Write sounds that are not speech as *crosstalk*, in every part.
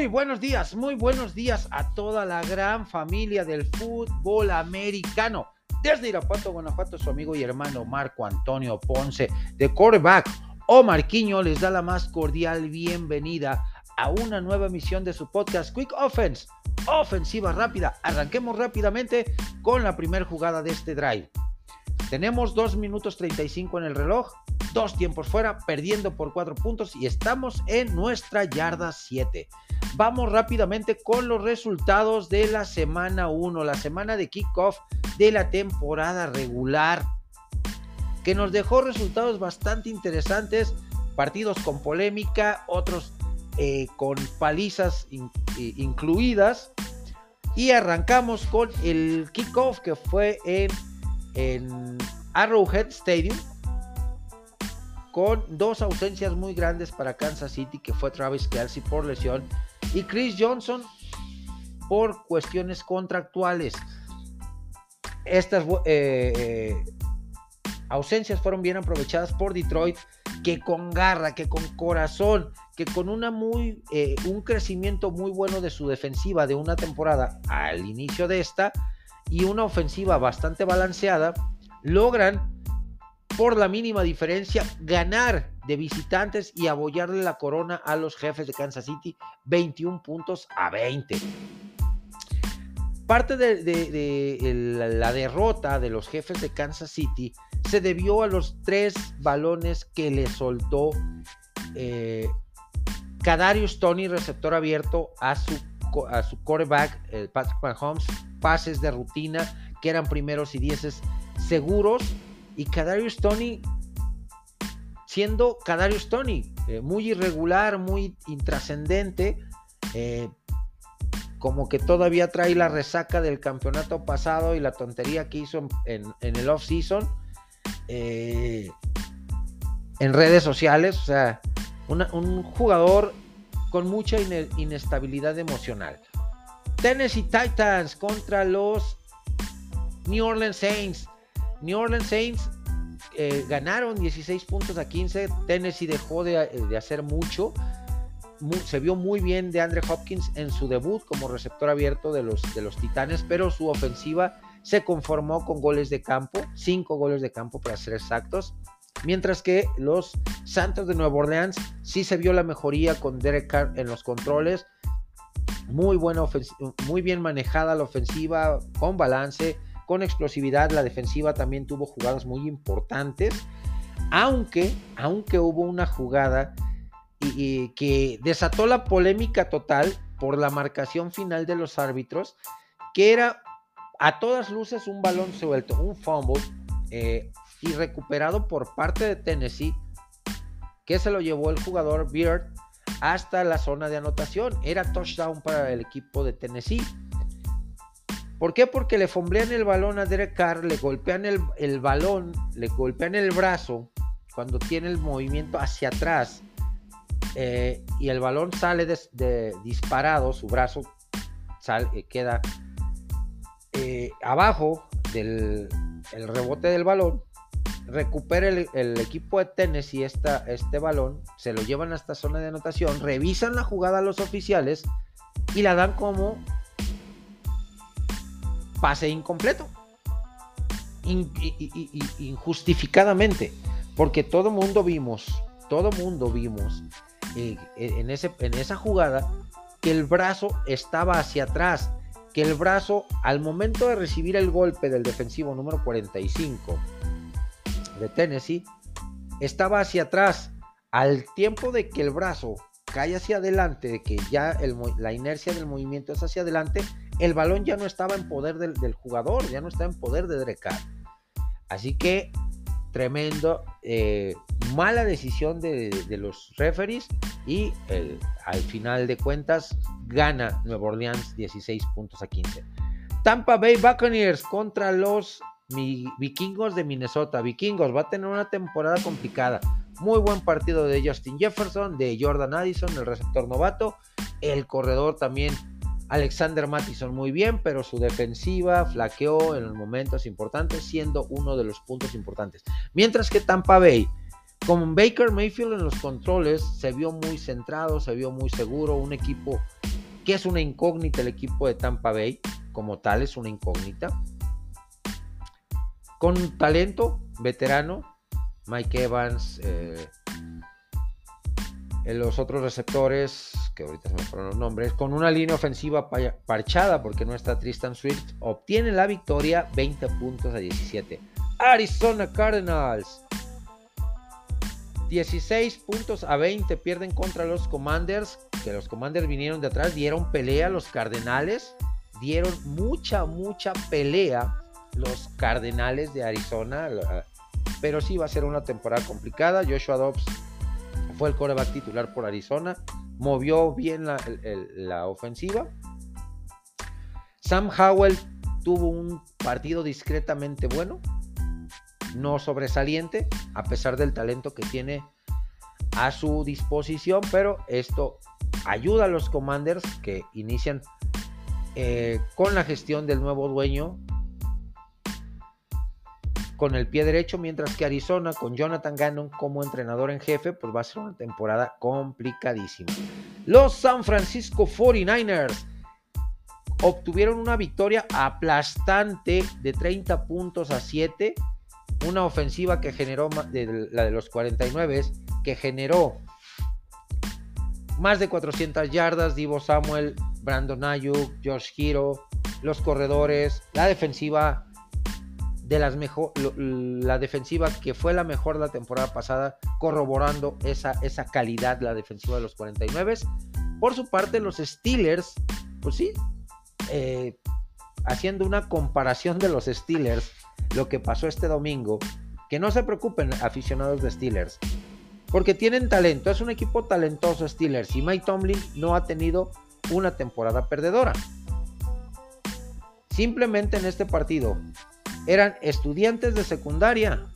Muy buenos días, muy buenos días a toda la gran familia del fútbol americano. Desde Irapuato, Guanajuato, su amigo y hermano Marco Antonio Ponce de quarterback o Marquiño les da la más cordial bienvenida a una nueva emisión de su podcast Quick Offense, ofensiva rápida. Arranquemos rápidamente con la primera jugada de este drive. Tenemos 2 minutos 35 en el reloj, dos tiempos fuera, perdiendo por 4 puntos y estamos en nuestra yarda 7. Vamos rápidamente con los resultados de la semana 1, la semana de kickoff de la temporada regular, que nos dejó resultados bastante interesantes, partidos con polémica, otros eh, con palizas incluidas. Y arrancamos con el kickoff que fue en, en Arrowhead Stadium, con dos ausencias muy grandes para Kansas City, que fue Travis Kelsey por lesión y Chris Johnson por cuestiones contractuales. Estas eh, eh, ausencias fueron bien aprovechadas por Detroit, que con garra, que con corazón, que con una muy, eh, un crecimiento muy bueno de su defensiva de una temporada al inicio de esta y una ofensiva bastante balanceada, logran por la mínima diferencia ganar de visitantes y abollarle la corona a los jefes de Kansas City 21 puntos a 20. Parte de, la derrota de los jefes de Kansas City se debió a los tres balones que le soltó eh, Kadarius Tony, receptor abierto, a su, a su Patrick Mahomes, pases de rutina que eran primeros y dieces seguros y Kadarius Tony siendo Kadarius Tony, eh, muy irregular, muy intrascendente, eh, como que todavía trae la resaca del campeonato pasado y la tontería que hizo en, el off-season eh, en redes sociales, o sea, un jugador con mucha inestabilidad emocional. Tennessee Titans contra los New Orleans Saints. New Orleans Saints eh, ganaron 16 puntos a 15. Tennessee dejó de, hacer mucho. se vio muy bien de Andre Hopkins en su debut como receptor abierto de los, de los Titanes, pero su ofensiva se conformó con goles de campo, 5 goles de campo para ser exactos. Mientras que los Santos de Nueva Orleans sí se vio la mejoría con Derek Carr en los controles. Muy buena muy bien manejada la ofensiva, con balance con explosividad. La defensiva también tuvo jugadas muy importantes. Aunque, aunque hubo una jugada que desató la polémica total por la marcación final de los árbitros, que era a todas luces un balón suelto, un fumble, eh, y recuperado por parte de Tennessee, que se lo llevó el jugador Beard hasta la zona de anotación. Era touchdown para el equipo de Tennessee. ¿Por qué? Porque le fomblean el balón a Derek Carr, le golpean el, balón, le golpean el brazo cuando tiene el movimiento hacia atrás eh, y el balón sale de, disparado, su brazo eh, queda eh, abajo del rebote del balón, recupera el, equipo de Tennessee esta, este balón, se lo llevan a esta zona de anotación, revisan la jugada a los oficiales y la dan como pase incompleto. injustificadamente. Porque todo mundo vimos, todo mundo vimos eh, en, ese, en esa jugada que el brazo estaba hacia atrás. Que el brazo, al momento de recibir el golpe del defensivo número 45 de Tennessee, estaba hacia atrás. Al tiempo de que el brazo cae hacia adelante, de que ya la inercia del movimiento es hacia adelante, el balón ya no estaba en poder del, jugador, ya no está en poder de Drecar. Así que tremendo, eh, mala decisión de, los referees y al final de cuentas gana Nueva Orleans 16 puntos a 15. Tampa Bay Buccaneers contra los vikingos de Minnesota. Vikingos va a tener una temporada complicada. Muy buen partido de Justin Jefferson, de Jordan Addison, el receptor novato. El corredor también Alexander Mattison muy bien, pero su defensiva flaqueó en los momentos importantes, siendo uno de los puntos importantes. Mientras que Tampa Bay Con Baker Mayfield en los controles se vio muy centrado, se vio muy seguro, un equipo que es una incógnita, el equipo de Tampa Bay como tal es una incógnita. Con talento, veterano, Mike Evans, eh, los otros receptores, que ahorita se me fueron los nombres, con una línea ofensiva parchada porque no está Tristan Swift, obtiene la victoria 20 puntos a 17. Arizona Cardinals. 16 puntos a 20 pierden contra los Commanders, que los Commanders vinieron de atrás, dieron pelea a los Cardenales, dieron mucha, mucha pelea los Cardenales de Arizona, pero sí va a ser una temporada complicada. Joshua Dobbs fue el coreback titular por Arizona, movió bien la, ofensiva. Sam Howell tuvo un partido discretamente bueno, no sobresaliente, a pesar del talento que tiene a su disposición, pero esto ayuda a los Commanders que inician eh, con la gestión del nuevo dueño con el pie derecho, mientras que Arizona con Jonathan Gannon como entrenador en jefe, pues va a ser una temporada complicadísima. Los San Francisco 49ers obtuvieron una victoria aplastante de 30 puntos a 7, una ofensiva que generó la de los 49 que generó más de 400 yardas, Divo Samuel, Brandon Ayuk, Josh Hiro, los corredores, la defensiva de las mejor, la defensiva que fue la mejor la temporada pasada, corroborando esa, esa calidad, la defensiva de los 49. Por su parte, los Steelers, pues sí, eh, haciendo una comparación de los Steelers, lo que pasó este domingo, que no se preocupen aficionados de Steelers, porque tienen talento, es un equipo talentoso Steelers y Mike Tomlin no ha tenido una temporada perdedora. Simplemente en este partido eran estudiantes de secundaria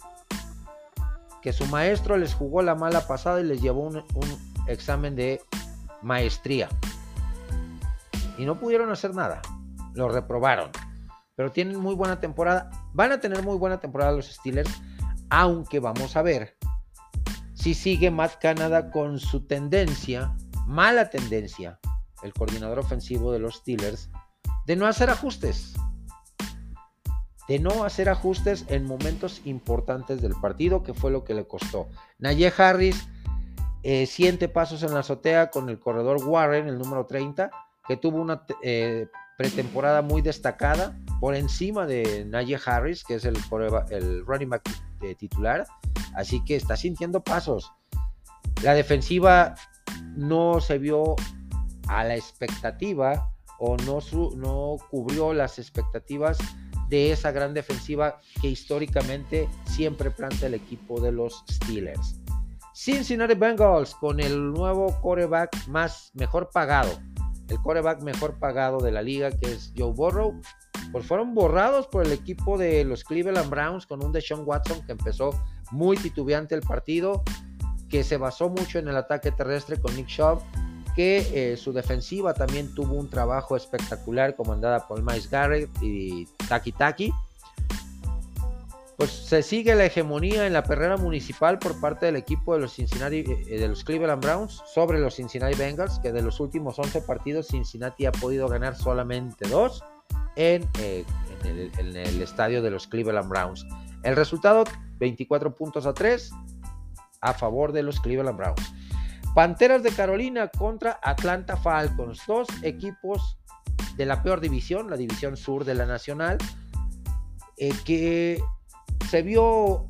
que su maestro les jugó la mala pasada y les llevó un, examen de maestría. Y no pudieron hacer nada. Lo reprobaron. Pero tienen muy buena temporada. Van a tener muy buena temporada los Steelers. Aunque vamos a ver si sigue Matt Canada con su tendencia, mala tendencia, el coordinador ofensivo de los Steelers, de no hacer ajustes de no hacer ajustes en momentos importantes del partido, que fue lo que le costó. Naye Harris eh, siente pasos en la azotea con el corredor Warren, el número 30, que tuvo una eh, pretemporada muy destacada por encima de Naye Harris, que es el, el running back titular. Así que está sintiendo pasos. La defensiva no se vio a la expectativa o no, no cubrió las expectativas de esa gran defensiva que históricamente siempre planta el equipo de los Steelers. Cincinnati Bengals con el nuevo coreback más mejor pagado, el coreback mejor pagado de la liga que es Joe Burrow, pues fueron borrados por el equipo de los Cleveland Browns con un Deshaun Watson que empezó muy titubeante el partido, que se basó mucho en el ataque terrestre con Nick Chubb que eh, su defensiva también tuvo un trabajo espectacular comandada por Miles Garrett y Taki Taki. Pues se sigue la hegemonía en la perrera municipal por parte del equipo de los Cincinnati, eh, de los Cleveland Browns sobre los Cincinnati Bengals, que de los últimos 11 partidos Cincinnati ha podido ganar solamente dos en, eh, en el estadio de los Cleveland Browns. El resultado 24 puntos a 3 a favor de los Cleveland Browns. Panteras de Carolina contra Atlanta Falcons, dos equipos de la peor división, la división sur de la Nacional, eh, que se vio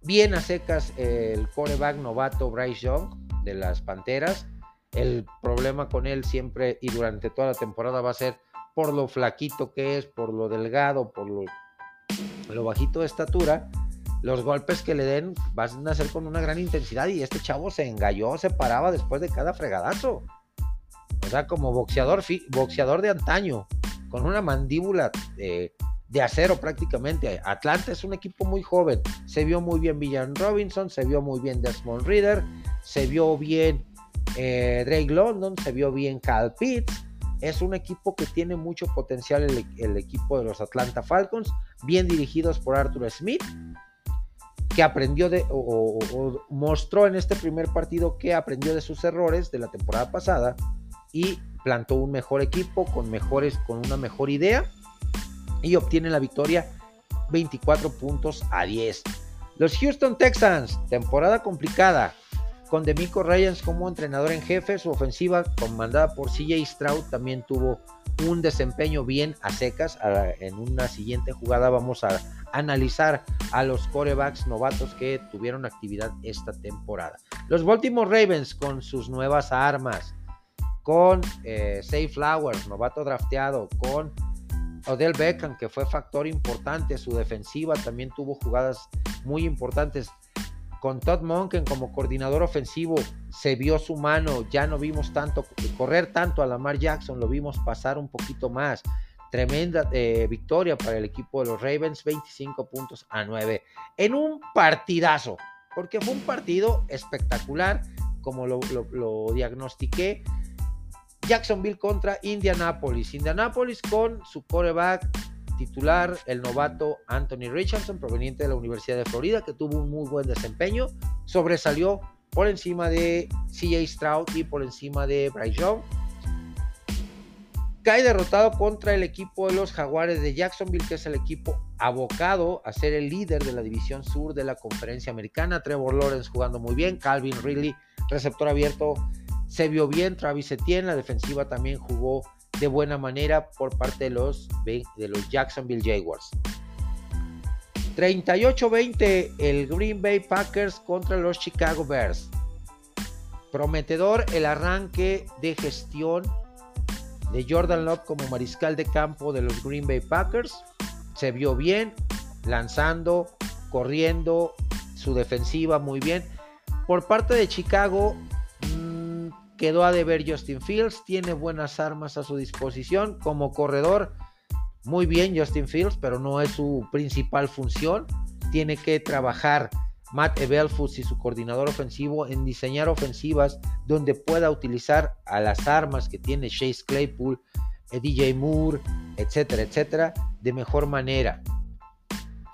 bien a secas el coreback novato Bryce Young de las Panteras. El problema con él siempre y durante toda la temporada va a ser por lo flaquito que es, por lo delgado, por lo, lo bajito de estatura los golpes que le den van a ser con una gran intensidad y este chavo se engalló, se paraba después de cada fregadazo. O sea, como boxeador, boxeador de antaño, con una mandíbula de, acero prácticamente. Atlanta es un equipo muy joven. Se vio muy bien Villan Robinson, se vio muy bien Desmond Reader, se vio bien eh, Drake London, se vio bien Cal Pitts. Es un equipo que tiene mucho potencial el equipo de los Atlanta Falcons, bien dirigidos por Arthur Smith que aprendió de, o, mostró en este primer partido que aprendió de sus errores de la temporada pasada y plantó un mejor equipo con mejores, con una mejor idea y obtiene la victoria 24 puntos a 10. Los Houston Texans, temporada complicada, con Demico Ryans como entrenador en jefe, su ofensiva comandada por CJ Stroud también tuvo un desempeño bien a secas. En una siguiente jugada vamos a analizar a los corebacks novatos que tuvieron actividad esta temporada. Los Baltimore Ravens con sus nuevas armas, con eh, Safe Flowers, novato drafteado, con Odell Beckham, que fue factor importante, su defensiva también tuvo jugadas muy importantes. Con Todd Monken como coordinador ofensivo, se vio su mano, ya no vimos tanto correr tanto a Lamar Jackson, lo vimos pasar un poquito más. Tremenda eh, victoria para el equipo de los Ravens, 25 puntos a 9. En un partidazo, porque fue un partido espectacular, como lo, lo diagnostiqué. Jacksonville contra Indianapolis. Indianapolis con su coreback titular, el novato Anthony Richardson, proveniente de la Universidad de Florida, que tuvo un muy buen desempeño. Sobresalió por encima de CJ Stroud y por encima de Bryce Young cae derrotado contra el equipo de los Jaguares de Jacksonville, que es el equipo abocado a ser el líder de la división sur de la conferencia americana. Trevor Lawrence jugando muy bien, Calvin Ridley, receptor abierto, se vio bien. Travis Etienne, la defensiva también jugó de buena manera por parte de los, de los Jacksonville Jaguars. 38-20 el Green Bay Packers contra los Chicago Bears. Prometedor el arranque de gestión de Jordan Love como mariscal de campo de los Green Bay Packers. Se vio bien, lanzando, corriendo, su defensiva muy bien. Por parte de Chicago, mmm, quedó a deber Justin Fields, tiene buenas armas a su disposición como corredor. Muy bien Justin Fields, pero no es su principal función. Tiene que trabajar Matt Evelfus y su coordinador ofensivo en diseñar ofensivas donde pueda utilizar a las armas que tiene Chase Claypool, eh, DJ Moore, etcétera, etcétera, de mejor manera.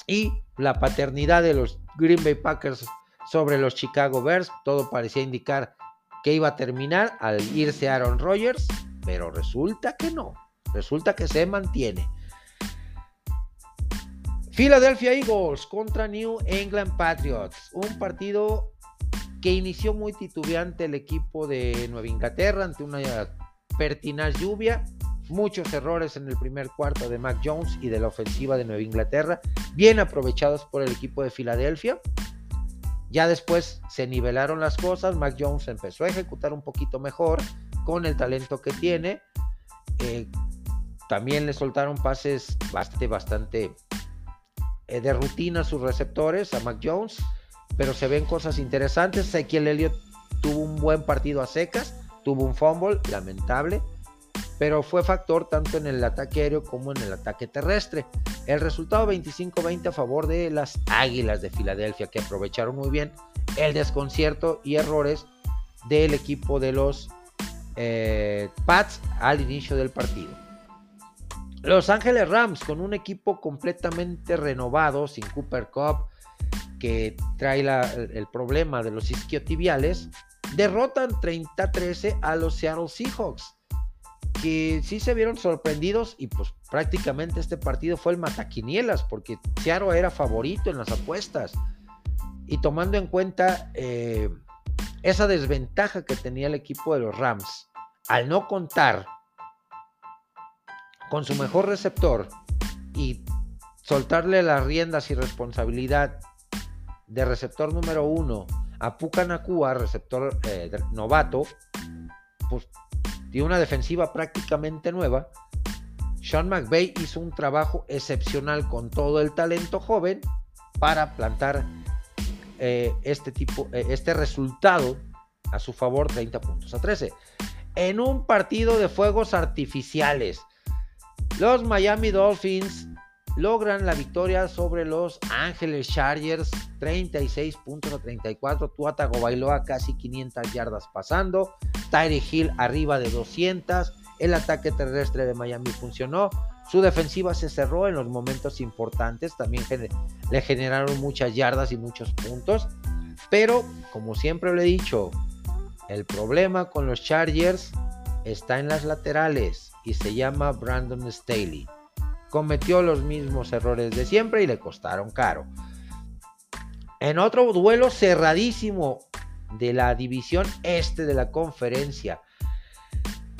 Y la paternidad de los Green Bay Packers sobre los Chicago Bears, todo parecía indicar que iba a terminar al irse Aaron Rodgers, pero resulta que no, resulta que se mantiene. Philadelphia Eagles contra New England Patriots. Un partido que inició muy titubeante el equipo de Nueva Inglaterra ante una pertinaz lluvia. Muchos errores en el primer cuarto de Mac Jones y de la ofensiva de Nueva Inglaterra, bien aprovechados por el equipo de Filadelfia. Ya después se nivelaron las cosas, Mac Jones empezó a ejecutar un poquito mejor con el talento que tiene. Eh, también le soltaron pases bastante, bastante eh, de rutina sus receptores, a Mac Jones, pero se ven cosas interesantes. Ezequiel Elliott tuvo un buen partido a secas, tuvo un fumble, lamentable, pero fue factor tanto en el ataque aéreo como en el ataque terrestre. El resultado 25-20 a favor de las Águilas de Filadelfia, que aprovecharon muy bien el desconcierto y errores del equipo de los eh, Pats al inicio del partido. Los Ángeles Rams con un equipo completamente renovado, sin Cooper Cup, que trae el problema de los isquiotibiales, derrotan 30-13 a los Seattle Seahawks, que sí se vieron sorprendidos y pues prácticamente este partido fue el mataquinielas, porque Seattle era favorito en las apuestas. Y tomando en cuenta eh, esa desventaja que tenía el equipo de los Rams, al no contar con su mejor receptor y soltarle las riendas y responsabilidad de receptor número uno a Pucanacua, receptor eh, novato, pues tiene una defensiva prácticamente nueva. Sean McVay hizo un trabajo excepcional con todo el talento joven para plantar eh, este tipo, eh, este resultado a su favor, 30 puntos a 13. En un partido de fuegos artificiales, los Miami Dolphins logran la victoria sobre los Ángeles Chargers, 36 puntos a 34. Tuata Bailoa casi 500 yardas pasando. Tyree Hill arriba de 200. El ataque terrestre de Miami funcionó. Su defensiva se cerró en los momentos importantes, también le generaron muchas yardas y muchos puntos. Pero, como siempre lo he dicho, el problema con los Chargers está en las laterales y se llama Brandon Staley. Cometió los mismos errores de siempre y le costaron caro. En otro duelo cerradísimo de la división este de la conferencia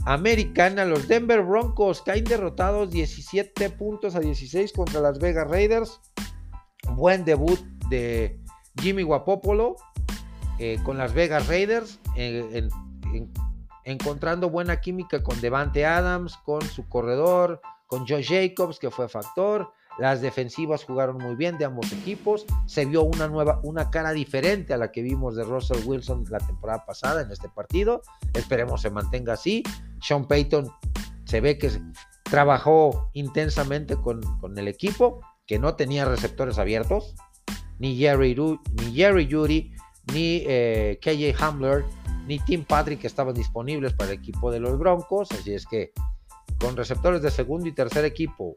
americana, los Denver Broncos caen derrotados 17 puntos a 16 contra las Vegas Raiders. Buen debut de Jimmy Guapopolo eh, con las Vegas Raiders, eh, encontrando buena química con Devante Adams, con su corredor, con Josh Jacobs, que fue factor. Las defensivas jugaron muy bien de ambos equipos. Se vio una nueva, una cara diferente a la que vimos de Russell Wilson la temporada pasada en este partido. Esperemos se mantenga así. Sean Payton se ve que trabajó intensamente con, el equipo, que no tenía receptores abiertos ni Jerry, ni Jerry Judy, ni eh, KJ Hamler, ni Tim Patrick estaban disponibles para el equipo de los Broncos. Así es que con receptores de segundo y tercer equipo,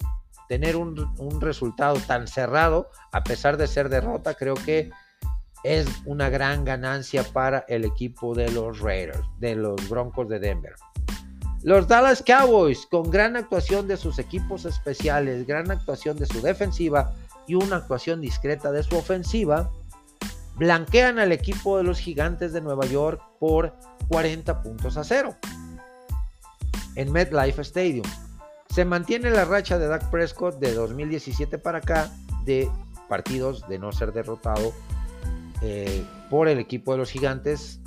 tener un, un resultado tan cerrado, a pesar de ser derrota, creo que es una gran ganancia para el equipo de los Raiders, de los Broncos de Denver. Los Dallas Cowboys, con gran actuación de sus equipos especiales, gran actuación de su defensiva, y una actuación discreta de su ofensiva, blanquean al equipo de los gigantes de Nueva York por 40 puntos a cero en MetLife Stadium. Se mantiene la racha de Dak Prescott de 2017 para acá de partidos de no ser derrotado eh, por el equipo de los gigantes,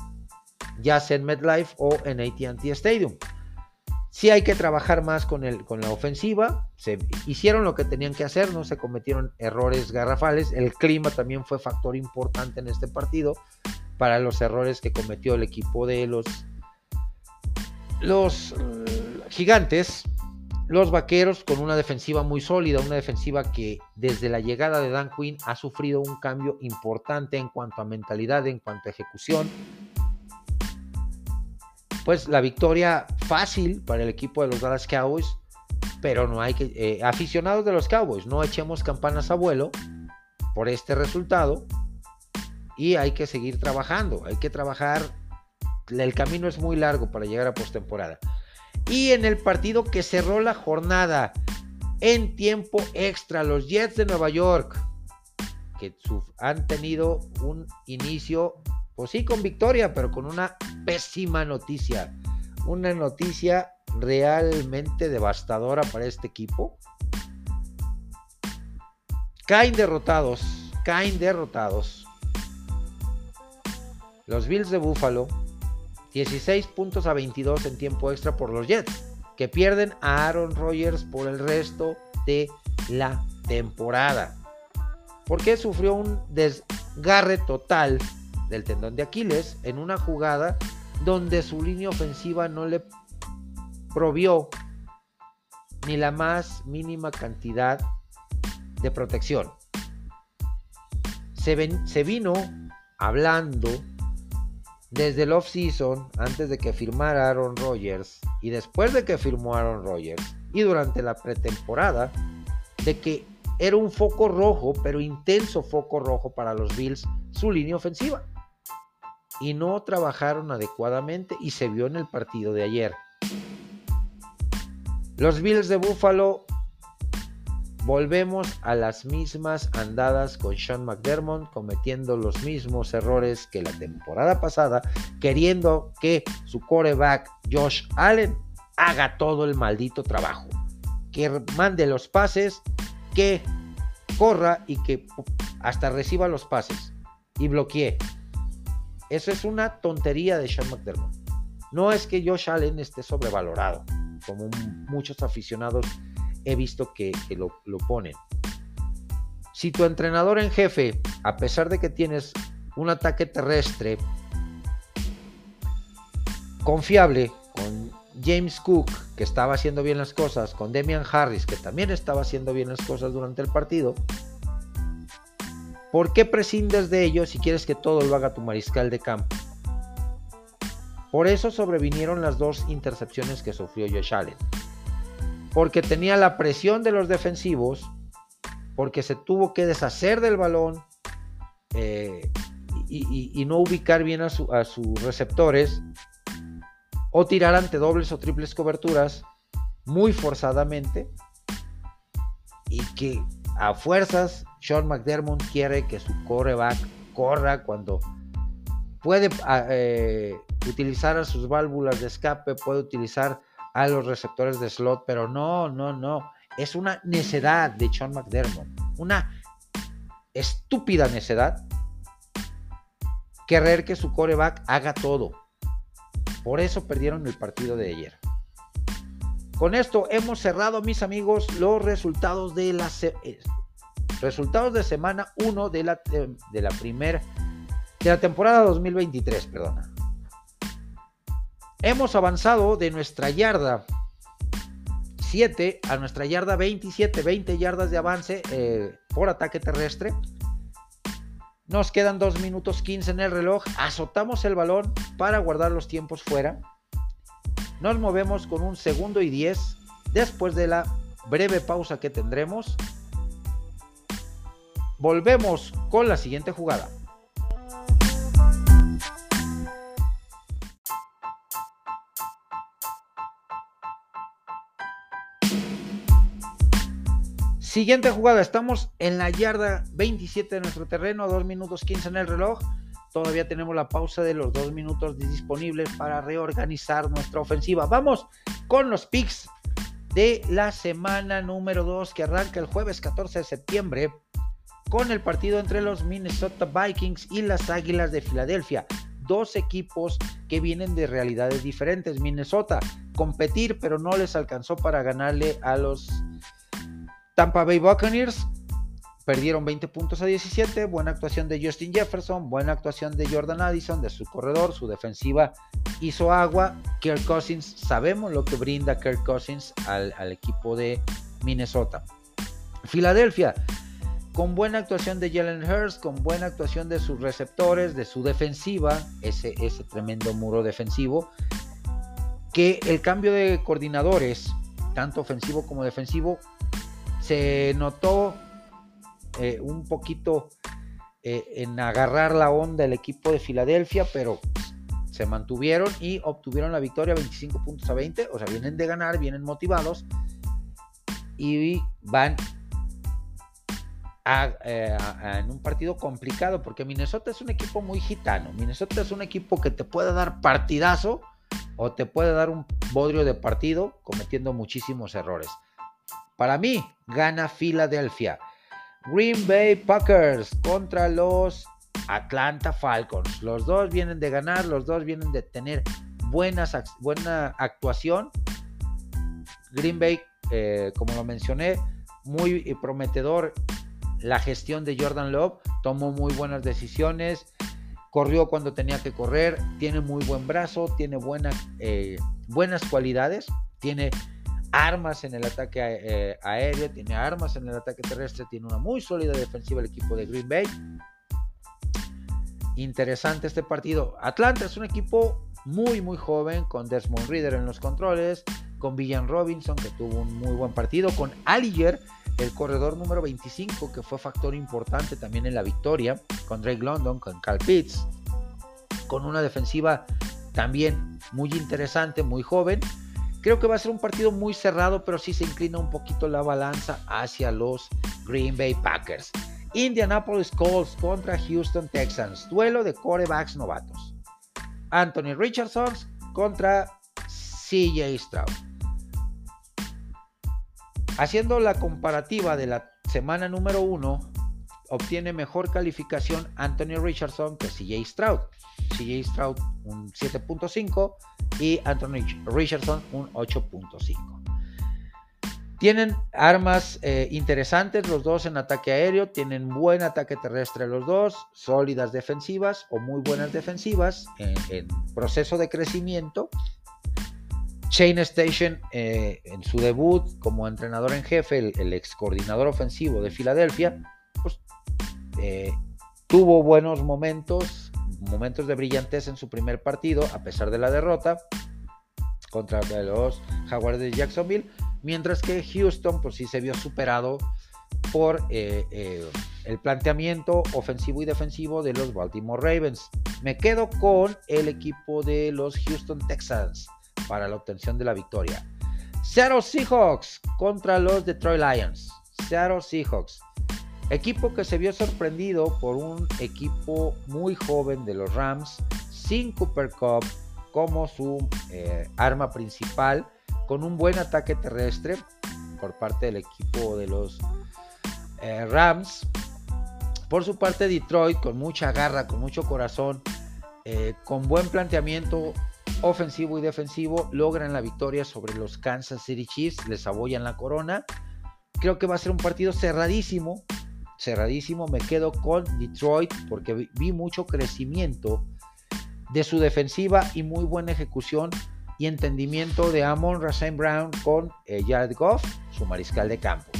ya sea en MetLife o en ATT Stadium. Sí hay que trabajar más con, el, con la ofensiva. Se hicieron lo que tenían que hacer, no se cometieron errores garrafales. El clima también fue factor importante en este partido para los errores que cometió el equipo de los, los eh, gigantes. Los vaqueros con una defensiva muy sólida, una defensiva que desde la llegada de Dan Quinn ha sufrido un cambio importante en cuanto a mentalidad, en cuanto a ejecución, pues la victoria fácil para el equipo de los Dallas Cowboys, pero no hay que, eh, aficionados de los Cowboys, no echemos campanas a vuelo por este resultado y hay que seguir trabajando, hay que trabajar, el camino es muy largo para llegar a postemporada. Y en el partido que cerró la jornada en tiempo extra, los Jets de Nueva York, que han tenido un inicio pues sí, con victoria, pero con una pésima noticia. Una noticia realmente devastadora para este equipo. Caen derrotados, caen derrotados. Los Bills de Buffalo, 16 puntos a 22 en tiempo extra por los Jets, que pierden a Aaron Rodgers por el resto de la temporada. Porque sufrió un desgarre total del tendón de Aquiles en una jugada donde su línea ofensiva no le provió ni la más mínima cantidad de protección. Se, vino hablando desde el off-season, antes de que firmara Aaron Rodgers y después de que firmó Aaron Rodgers y durante la pretemporada, de que era un foco rojo, pero intenso foco rojo para los Bills, su línea ofensiva y no trabajaron adecuadamente y se vio en el partido de ayer. Los Bills de Buffalo volvemos a las mismas andadas con Sean McDermott cometiendo los mismos errores que la temporada pasada, queriendo que su coreback Josh Allen haga todo el maldito trabajo, que mande los pases, que corra y que hasta reciba los pases y bloquee. Eso es una tontería de Sean McDermott. No es que Josh Allen esté sobrevalorado, como muchos aficionados he visto que, lo, lo ponen. Si tu entrenador en jefe, a pesar de que tienes un ataque terrestre confiable con James Cook, que estaba haciendo bien las cosas, con Demian Harris, que también estaba haciendo bien las cosas durante el partido, ¿Por qué prescindes de ello si quieres que todo lo haga tu mariscal de campo? Por eso sobrevinieron las dos intercepciones que sufrió Josh Allen. porque tenía la presión de los defensivos, porque se tuvo que deshacer del balón eh, y, no ubicar bien a, a sus receptores, o tirar ante dobles o triples coberturas muy forzadamente, y que a fuerzas Sean McDermott quiere que su coreback corra cuando puede ah, eh, utilizar a sus válvulas de escape, puede utilizar a los receptores de slot, pero no, no, no. Es una necedad de Sean McDermott, una estúpida necedad querer que su coreback haga todo. Por eso perdieron el partido de ayer. Con esto hemos cerrado, mis amigos, los resultados de la resultados de semana 1 de la, de la primera de la temporada 2023, perdona. Hemos avanzado de nuestra yarda 7 a nuestra yarda 27, 20 yardas de avance eh, por ataque terrestre. Nos quedan 2 minutos 15 en el reloj. Azotamos el balón para guardar los tiempos fuera. Nos movemos con un segundo y 10 después de la breve pausa que tendremos. Volvemos con la siguiente jugada. Siguiente jugada, estamos en la yarda 27 de nuestro terreno, 2 minutos 15 en el reloj. Todavía tenemos la pausa de los 2 minutos disponibles para reorganizar nuestra ofensiva. Vamos con los picks de la semana número 2 que arranca el jueves 14 de septiembre con el partido entre los Minnesota Vikings y las Águilas de Filadelfia. Dos equipos que vienen de realidades diferentes. Minnesota competir, pero no les alcanzó para ganarle a los Tampa Bay Buccaneers perdieron 20 puntos a 17. Buena actuación de Justin Jefferson, buena actuación de Jordan Addison, de su corredor, su defensiva hizo agua. Kirk Cousins, sabemos lo que brinda Kirk Cousins al, equipo de Minnesota. Filadelfia, con buena actuación de Jalen Hurst, con buena actuación de sus receptores, de su defensiva, ese, ese tremendo muro defensivo, que el cambio de coordinadores, tanto ofensivo como defensivo, se notó eh, un poquito eh, en agarrar la onda el equipo de Filadelfia, pero se mantuvieron y obtuvieron la victoria 25 puntos a 20. O sea, vienen de ganar, vienen motivados y van eh, en un partido complicado porque Minnesota es un equipo muy gitano. Minnesota es un equipo que te puede dar partidazo o te puede dar un bodrio de partido cometiendo muchísimos errores. Para mí, gana Filadelfia. Green Bay Packers contra los Atlanta Falcons. Los dos vienen de ganar, los dos vienen de tener buenas, buena actuación. Green Bay, eh, como lo mencioné, muy prometedor la gestión de Jordan Love. Tomó muy buenas decisiones, corrió cuando tenía que correr, tiene muy buen brazo, tiene eh, buenas cualidades, tiene armas en el ataque eh, aéreo, tiene armas en el ataque terrestre, tiene una muy sólida defensiva el equipo de Green Bay. Interesante este partido. Atlanta es un equipo muy muy joven con Desmond Reader en los controles, con Villan Robinson que tuvo un muy buen partido, con Alliger, el corredor número 25 que fue factor importante también en la victoria, con Drake London, con Cal Pitts, con una defensiva también muy interesante, muy joven Creo que va a ser un partido muy cerrado, pero sí se inclina un poquito la balanza hacia los Green Bay Packers. Indianapolis Colts contra Houston Texans. Duelo de corebacks novatos. Anthony Richardson contra CJ Stroud. Haciendo la comparativa de la semana número 1, obtiene mejor calificación Anthony Richardson que CJ Stroud. CJ Stroud un 7.5 y Anthony Richardson un 8.5. Tienen armas eh, interesantes los dos en ataque aéreo, tienen buen ataque terrestre los dos, sólidas defensivas o muy buenas defensivas en, proceso de crecimiento. Shane Station eh, en su debut como entrenador en jefe, el, ex coordinador ofensivo de Filadelfia, pues, eh, tuvo buenos momentos, momentos de brillantez en su primer partido, a pesar de la derrota contra los Jaguars de Jacksonville, mientras que Houston pues sí se vio superado por eh, el planteamiento ofensivo y defensivo de los Baltimore Ravens. Me quedo con el equipo de los Houston Texans para la obtención de la victoria. Seattle Seahawks contra los Detroit Lions. Seattle Seahawks. Equipo que se vio sorprendido por un equipo muy joven de los Rams, sin Cooper Cup como su eh, arma principal, con un buen ataque terrestre por parte del equipo de los eh, Rams. Por su parte, Detroit, con mucha garra, con mucho corazón, eh, con buen planteamiento ofensivo y defensivo, logran la victoria sobre los Kansas City Chiefs, les abollan la corona. Creo que va a ser un partido cerradísimo, cerradísimo. Me quedo con Detroit porque vi mucho crecimiento de su defensiva y muy buena ejecución y entendimiento de Amon Rasen Brown con eh, Jared Goff, su mariscal de campo.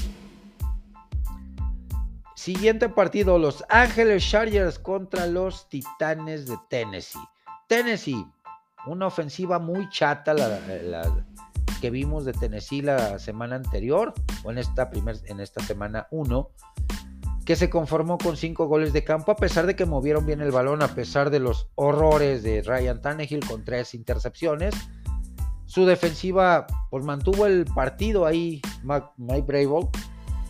Siguiente partido, Los Ángeles Chargers contra los Titanes de Tennessee. Tennessee, una ofensiva muy chata la, que vimos de Tennessee la semana anterior, o en esta, primer, en esta semana 1, que se conformó con 5 goles de campo, a pesar de que movieron bien el balón, a pesar de los horrores de Ryan Tannehill con tres intercepciones. Su defensiva pues mantuvo el partido ahí, Mike Brable,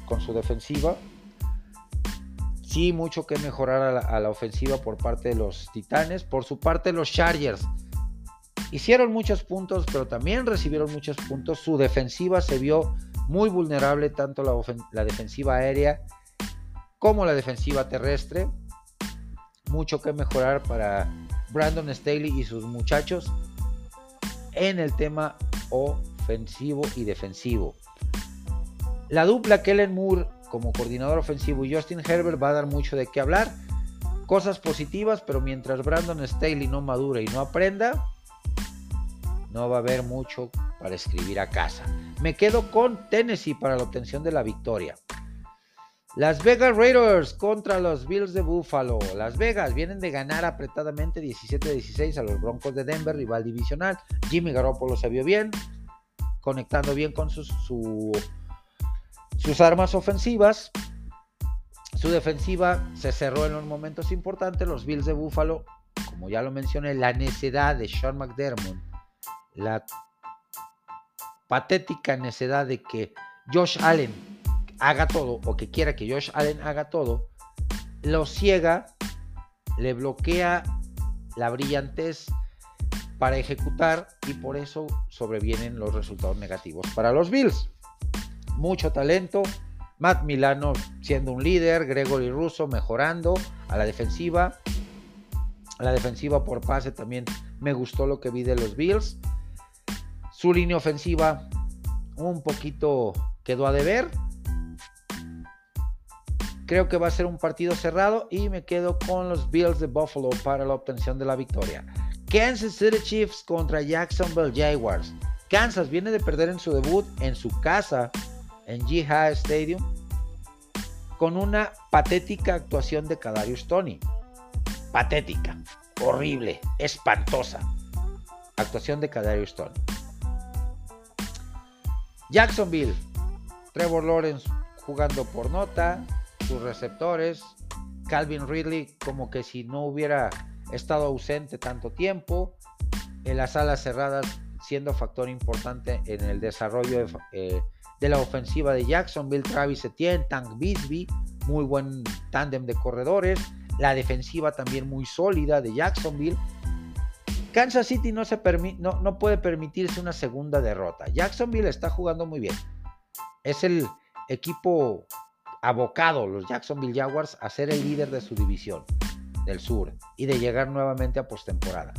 con su defensiva sí mucho que mejorar a la, ofensiva por parte de los Titanes. Por su parte, los Chargers hicieron muchos puntos, pero también recibieron muchos puntos. Su defensiva se vio muy vulnerable, tanto la, defensiva aérea como la defensiva terrestre. Mucho que mejorar para Brandon Staley y sus muchachos en el tema ofensivo y defensivo. La dupla Kellen Moore como coordinador ofensivo y Justin Herbert va a dar mucho de qué hablar. Cosas positivas, pero mientras Brandon Staley no madure y no aprenda, no va a haber mucho para escribir a casa. Me quedo con Tennessee para la obtención de la victoria. Las Vegas Raiders contra los Bills de Buffalo. Las Vegas vienen de ganar apretadamente 17-16 a los Broncos de Denver, rival divisional. Jimmy Garoppolo se vio bien, conectando bien con su sus armas ofensivas. Su defensiva se cerró en los momentos importantes. Los Bills de Buffalo, como ya lo mencioné, la necedad de Sean McDermott, la patética necedad de que Josh Allen haga todo o que quiera que Josh Allen haga todo, lo ciega, le bloquea la brillantez para ejecutar y por eso sobrevienen los resultados negativos para los Bills mucho talento. Matt Milano siendo un líder, Gregory Russo mejorando a la defensiva. A la defensiva por pase también me gustó lo que vi de los Bills. Su línea ofensiva un poquito quedó a deber. Creo que va a ser un partido cerrado y me quedo con los Bills de Buffalo para la obtención de la victoria. Kansas City Chiefs contra Jacksonville Jaguars. Kansas viene de perder en su debut en su casa en Jihad Stadium con una patética actuación de Kadarius Tony. Patética, horrible, espantosa. Actuación de Kadarius Tony. Jacksonville, Trevor Lawrence jugando por nota, sus receptores, Calvin Ridley como que si no hubiera estado ausente tanto tiempo, en las alas cerradas siendo factor importante en el desarrollo de, eh, la ofensiva de Jacksonville, Travis Etienne, Tank Bisbee, muy buen tándem de corredores, la defensiva también muy sólida de Jacksonville. Kansas City no, se no, no puede permitirse una segunda derrota. Jacksonville está jugando muy bien. Es el equipo abocado, los Jacksonville Jaguars, a ser el líder de su división del sur y de llegar nuevamente a postemporada.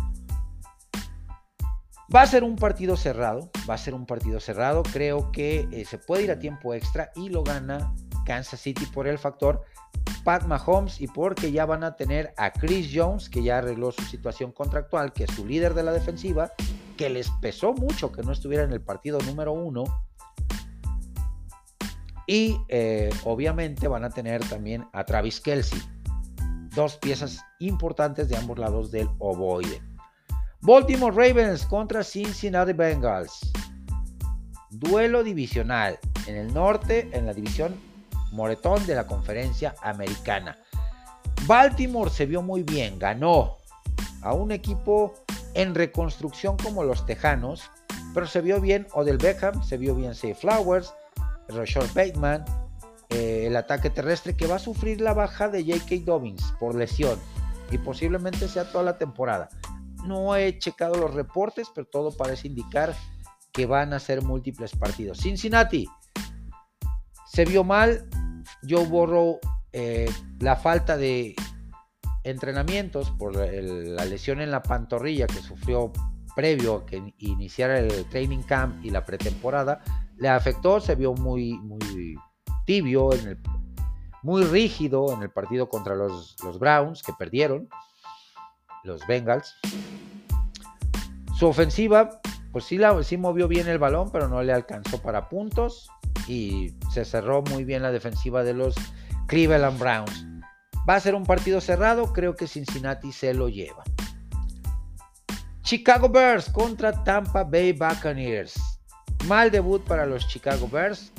Va a ser un partido cerrado, va a ser un partido cerrado. Creo que eh, se puede ir a tiempo extra y lo gana Kansas City por el factor Pat Mahomes y porque ya van a tener a Chris Jones, que ya arregló su situación contractual, que es su líder de la defensiva, que les pesó mucho que no estuviera en el partido número uno. Y eh, obviamente van a tener también a Travis Kelsey, dos piezas importantes de ambos lados del ovoide. Baltimore Ravens contra Cincinnati Bengals. duelo divisional en el norte, en la división Moretón de la conferencia americana. Baltimore se vio muy bien, ganó a un equipo en reconstrucción como los Tejanos, pero se vio bien Odell Beckham, se vio bien Say Flowers, Rashard Bateman, eh, el ataque terrestre que va a sufrir la baja de J.K. Dobbins por lesión y posiblemente sea toda la temporada. No he checado los reportes, pero todo parece indicar que van a ser múltiples partidos. Cincinnati se vio mal. Joe Burrow, eh, la falta de entrenamientos por la lesión en la pantorrilla que sufrió previo a que iniciara el training camp y la pretemporada, le afectó, se vio muy, muy tibio, en el, muy rígido en el partido contra los, los Browns, que perdieron, los Bengals. Su ofensiva, pues sí, la, sí movió bien el balón, pero no le alcanzó para puntos y se cerró muy bien la defensiva de los Cleveland Browns. Va a ser un partido cerrado, creo que Cincinnati se lo lleva. Chicago Bears contra Tampa Bay Buccaneers. Mal debut para los Chicago Bears.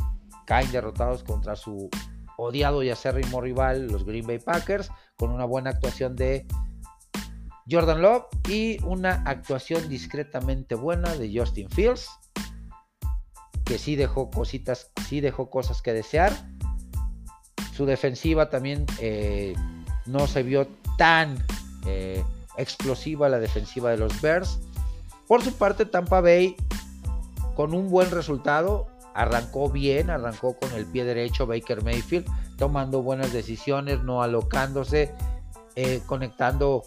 Caen derrotados contra su odiado y acérrimo rival, los Green Bay Packers, con una buena actuación de Jordan Love y una actuación discretamente buena de Justin Fields, que sí dejó cositas, sí dejó cosas que desear. Su defensiva también eh, no se vio tan eh, explosiva la defensiva de los Bears. Por su parte, Tampa Bay, con un buen resultado, arrancó bien, arrancó con el pie derecho Baker Mayfield, tomando buenas decisiones, no alocándose, eh, conectando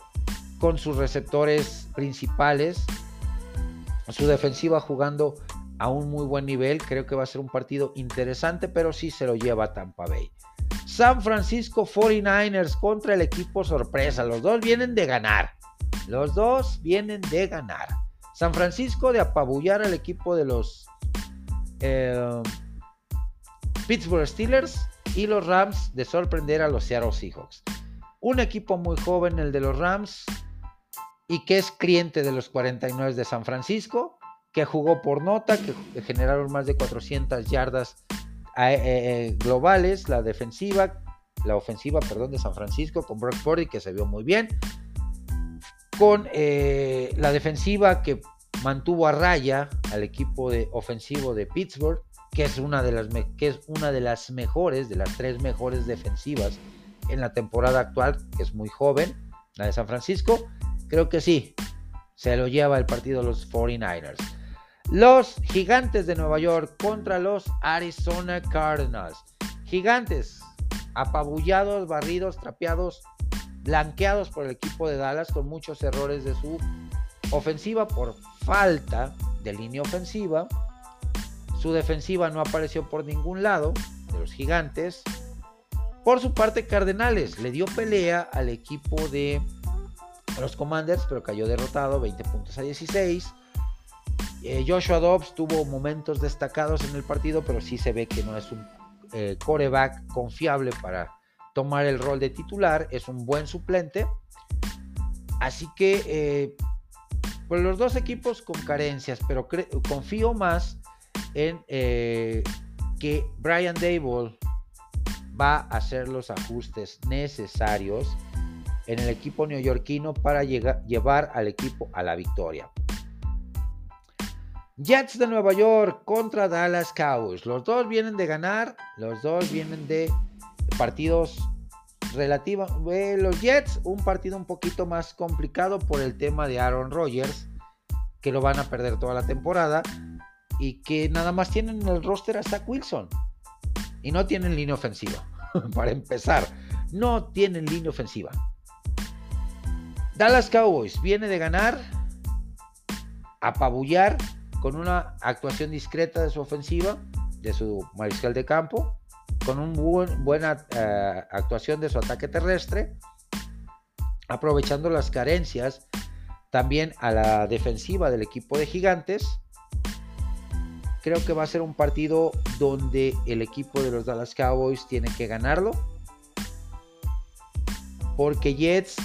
con sus receptores principales. Su defensiva jugando a un muy buen nivel. Creo que va a ser un partido interesante, pero sí se lo lleva Tampa Bay. San Francisco 49ers contra el equipo sorpresa. Los dos vienen de ganar. Los dos vienen de ganar. San Francisco de apabullar al equipo de los eh, Pittsburgh Steelers y los Rams de sorprender a los Seattle Seahawks. Un equipo muy joven, el de los Rams, y que es cliente de los 49 de San Francisco, que jugó por nota, que generaron más de 400 yardas eh, eh, globales, la defensiva, la ofensiva, perdón, de San Francisco con Brock Purdy que se vio muy bien, con eh, la defensiva que mantuvo a raya al equipo ofensivo de Pittsburgh, que es una de las que es una de las mejores, de las tres mejores defensivas en la temporada actual, que es muy joven, la de San Francisco. Creo que sí, se lo lleva el partido los 49ers. Los Gigantes de Nueva York contra los Arizona Cardinals. Gigantes apabullados, barridos, trapeados, blanqueados por el equipo de Dallas con muchos errores de su ofensiva por falta de línea ofensiva. Su defensiva no apareció por ningún lado de los Gigantes. Por su parte, Cardenales le dio pelea al equipo de los Commanders, pero cayó derrotado 20 puntos a 16. Eh, Joshua Dobbs tuvo momentos destacados en el partido, pero sí se ve que no es un eh, coreback confiable para tomar el rol de titular. Es un buen suplente. Así que, eh, pues los dos equipos con carencias, pero confío más en que Brian Dable va a hacer los ajustes necesarios en el equipo neoyorquino para llevar al equipo a la victoria. Jets de Nueva York contra Dallas Cowboys. Los dos vienen de ganar, los dos vienen de partidos relativos. Eh, los Jets, un partido un poquito más complicado por el tema de Aaron Rodgers, que lo van a perder toda la temporada y que nada más tienen en el roster a Zach Wilson y no tienen línea ofensiva. *laughs* Para empezar, no tienen línea ofensiva. Dallas Cowboys viene de ganar, apabullar con una actuación discreta de su ofensiva, de su mariscal de campo, con una buena eh, actuación de su ataque terrestre, aprovechando las carencias también a la defensiva del equipo de gigantes. Creo que va a ser un partido donde el equipo de los Dallas Cowboys tiene que ganarlo. Porque Jets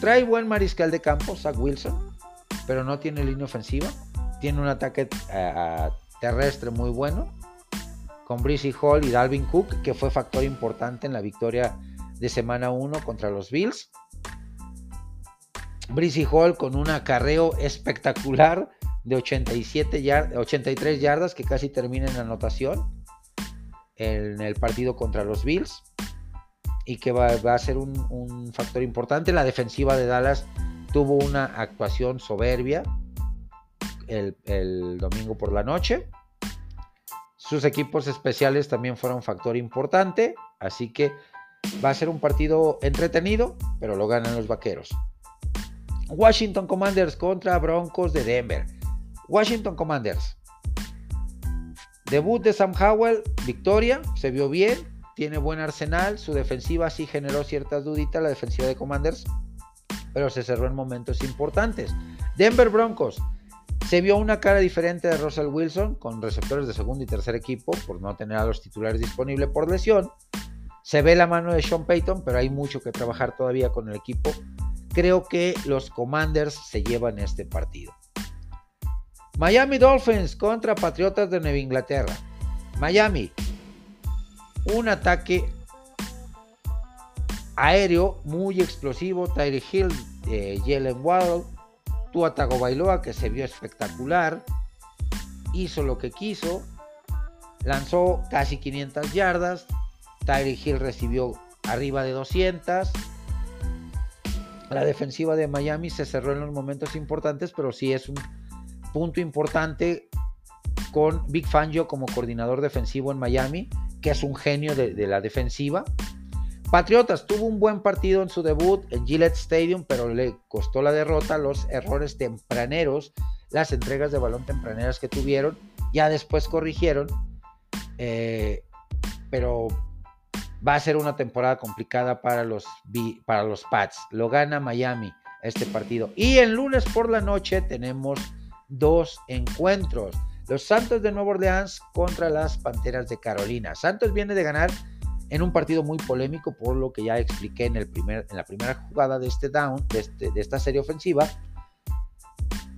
trae buen mariscal de campo, Zach Wilson pero no tiene línea ofensiva. tiene un ataque terrestre muy bueno con Breezy Hall y Dalvin Cook, que fue factor importante en la victoria de semana 1 contra los Bills. Breezy Hall con un acarreo espectacular de 87 83 yardas que casi termina en anotación en el partido contra los Bills y que va, a ser un, factor importante. La defensiva de Dallas tuvo una actuación soberbia el domingo por la noche. Sus equipos especiales también fueron factor importante, así que va a ser un partido entretenido, pero lo ganan los Vaqueros. Washington Commanders contra Broncos de Denver. Washington Commanders. Debut de Sam Howell, victoria, se vio bien, tiene buen arsenal, su defensiva sí generó ciertas duditas, la defensiva de Commanders, pero se cerró en momentos importantes. Denver Broncos, se vio una cara diferente de Russell Wilson con receptores de segundo y tercer equipo por no tener a los titulares disponibles por lesión. Se ve la mano de Sean Payton, pero hay mucho que trabajar todavía con el equipo. Creo que los Commanders se llevan este partido. Miami Dolphins contra Patriotas de Nueva Inglaterra. Miami, un ataque aéreo muy explosivo. Tyree Hill, eh, Jalen Waddle, Tua Bailoa que se vio espectacular, hizo lo que quiso, lanzó casi 500 yardas, Tyree Hill recibió arriba de 200. La defensiva de Miami se cerró en los momentos importantes, pero sí es un punto importante con Big Fangio como coordinador defensivo en Miami, que es un genio de la defensiva. Patriotas tuvo un buen partido en su debut en Gillette Stadium, pero le costó la derrota, los errores tempraneros, las entregas de balón tempraneras que tuvieron, ya después corrigieron, eh, pero va a ser una temporada complicada para los, para los Pats. Lo gana Miami este partido. Y el lunes por la noche tenemos dos encuentros. Los Santos de Nueva Orleans contra las Panteras de Carolina. Santos viene de ganar en un partido muy polémico por lo que ya expliqué en, el primer, en la primera jugada de este down, de, este, esta serie ofensiva.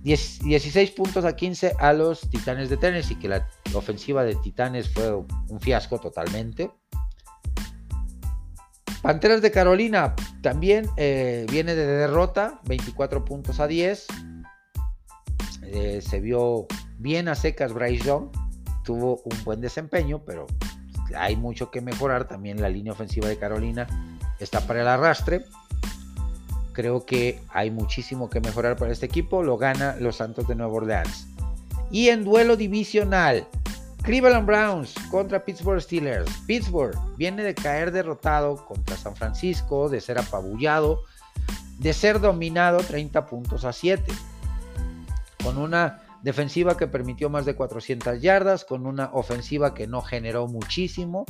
16 puntos a 15 a los Titanes de Tennessee, que la ofensiva de Titanes fue un fiasco totalmente. Panteras de Carolina también eh, viene de derrota, 24 puntos a 10. Eh, se vio bien a secas Bryce Young, tuvo un buen desempeño, pero hay mucho que mejorar. También la línea ofensiva de Carolina está para el arrastre. Creo que hay muchísimo que mejorar para este equipo. Lo gana los Santos de Nueva Orleans. Y en duelo divisional, Cleveland Browns contra Pittsburgh Steelers. Pittsburgh viene de caer derrotado contra San Francisco, de ser apabullado, de ser dominado 30 puntos a 7. Con una Defensiva que permitió más de 400 yardas, con una ofensiva que no generó muchísimo.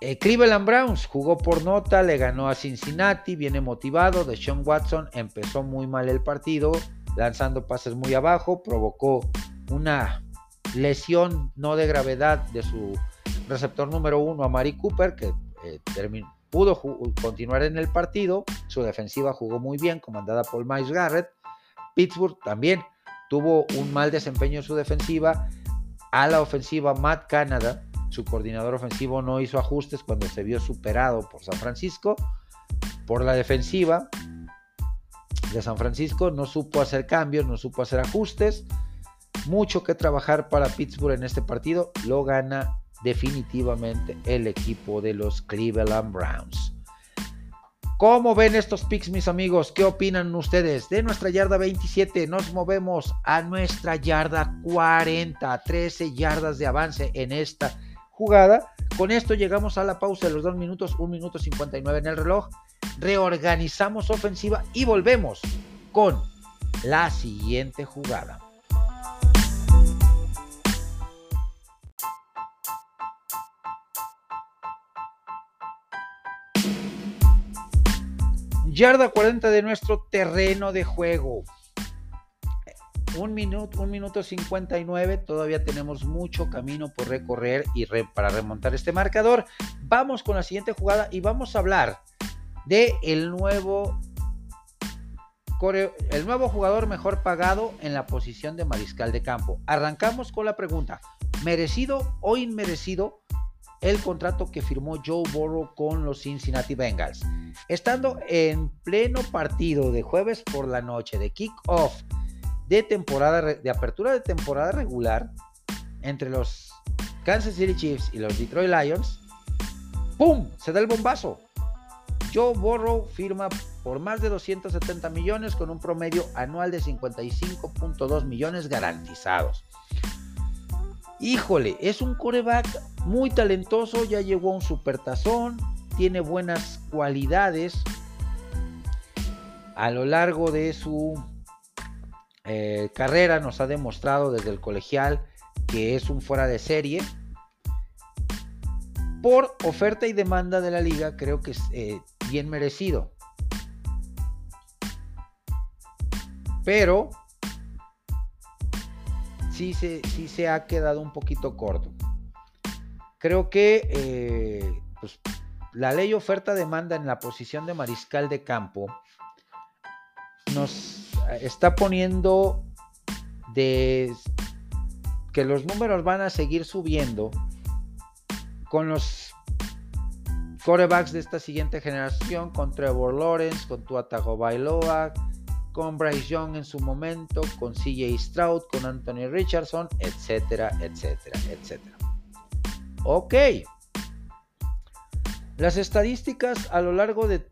Eh, Cleveland Browns jugó por nota, le ganó a Cincinnati, viene motivado. De Sean Watson empezó muy mal el partido, lanzando pases muy abajo, provocó una lesión no de gravedad de su receptor número uno, a Mari Cooper, que eh, pudo continuar en el partido. Su defensiva jugó muy bien, comandada por Miles Garrett. Pittsburgh también tuvo un mal desempeño en su defensiva. A la ofensiva, Matt Canada, su coordinador ofensivo, no hizo ajustes cuando se vio superado por San Francisco. Por la defensiva de San Francisco, no supo hacer cambios, no supo hacer ajustes. Mucho que trabajar para Pittsburgh en este partido. Lo gana definitivamente el equipo de los Cleveland Browns. ¿Cómo ven estos picks, mis amigos? ¿Qué opinan ustedes? De nuestra yarda 27 nos movemos a nuestra yarda 40, 13 yardas de avance en esta jugada. Con esto llegamos a la pausa de los 2 minutos, 1 minuto 59 en el reloj. Reorganizamos ofensiva y volvemos con la siguiente jugada. Yarda 40 de nuestro terreno de juego. Un minuto, un minuto 59. Todavía tenemos mucho camino por recorrer y para remontar este marcador. Vamos con la siguiente jugada y vamos a hablar de el nuevo el nuevo jugador mejor pagado en la posición de mariscal de campo. Arrancamos con la pregunta, ¿merecido o inmerecido el contrato que firmó Joe Burrow con los Cincinnati Bengals? Estando en pleno partido de jueves por la noche de kickoff de temporada de apertura de temporada regular entre los Kansas City Chiefs y los Detroit Lions, ¡pum! Se da el bombazo. Joe Burrow firma por más de 270 millones con un promedio anual de 55.2 millones garantizados. Híjole, es un coreback muy talentoso, ya llegó a un supertazón, tiene buenas cualidades. A lo largo de su eh, carrera nos ha demostrado desde el colegial que es un fuera de serie. Por oferta y demanda de la liga, creo que es eh, bien merecido. Pero sí se, sí se ha quedado un poquito corto. Creo que eh, pues, la ley oferta-demanda en la posición de mariscal de campo nos está poniendo de que los números van a seguir subiendo con los corebacks de esta siguiente generación, con Trevor Lawrence, con Tua Bailoa, con Bryce Young en su momento, con CJ Stroud, con Anthony Richardson, etcétera, etcétera, etcétera. Ok. Las estadísticas a lo largo de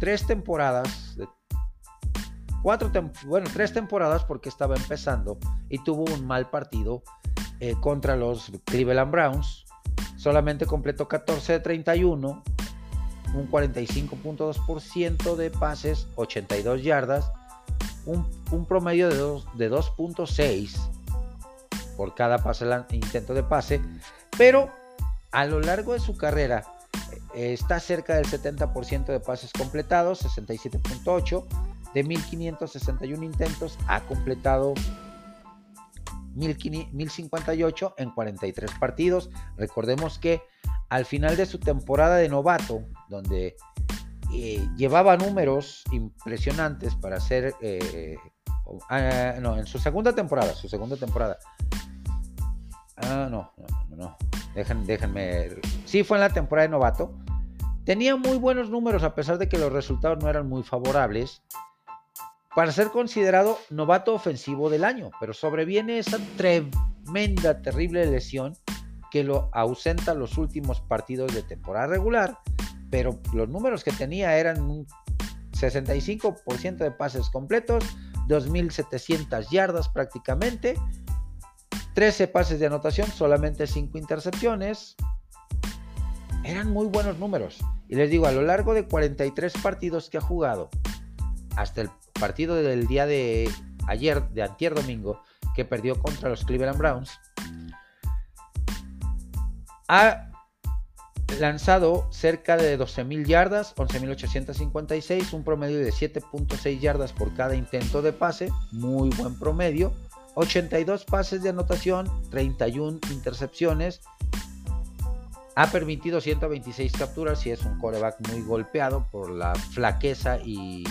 tres temporadas, cuatro bueno, tres temporadas porque estaba empezando y tuvo un mal partido eh, contra los Cleveland Browns. Solamente completó 14 de 31, un 45.2% de pases, 82 yardas, un, promedio de 2.6 por cada pase, intento de pase, pero a lo largo de su carrera eh, está cerca del 70% de pases completados, 67.8, de 1561 intentos ha completado 1058 en 43 partidos. Recordemos que al final de su temporada de novato, donde eh, llevaba números impresionantes para hacer, eh, ah, no, en su segunda temporada, su segunda temporada. Ah, no, no, no, déjenme. Sí, fue en la temporada de novato. Tenía muy buenos números a pesar de que los resultados no eran muy favorables para ser considerado novato ofensivo del año, pero sobreviene esa tremenda, terrible lesión que lo ausenta los últimos partidos de temporada regular, pero los números que tenía eran un 65% de pases completos, 2.700 yardas prácticamente, 13 pases de anotación, solamente 5 intercepciones. Eran muy buenos números. Y les digo, a lo largo de 43 partidos que ha jugado, hasta el partido del día de ayer, de antier domingo, que perdió contra los Cleveland Browns, ha lanzado cerca de 12.000 yardas, 11.856, un promedio de 7.6 yardas por cada intento de pase, muy buen promedio, 82 pases de anotación, 31 intercepciones, ha permitido 126 capturas y es un coreback muy golpeado por la flaqueza y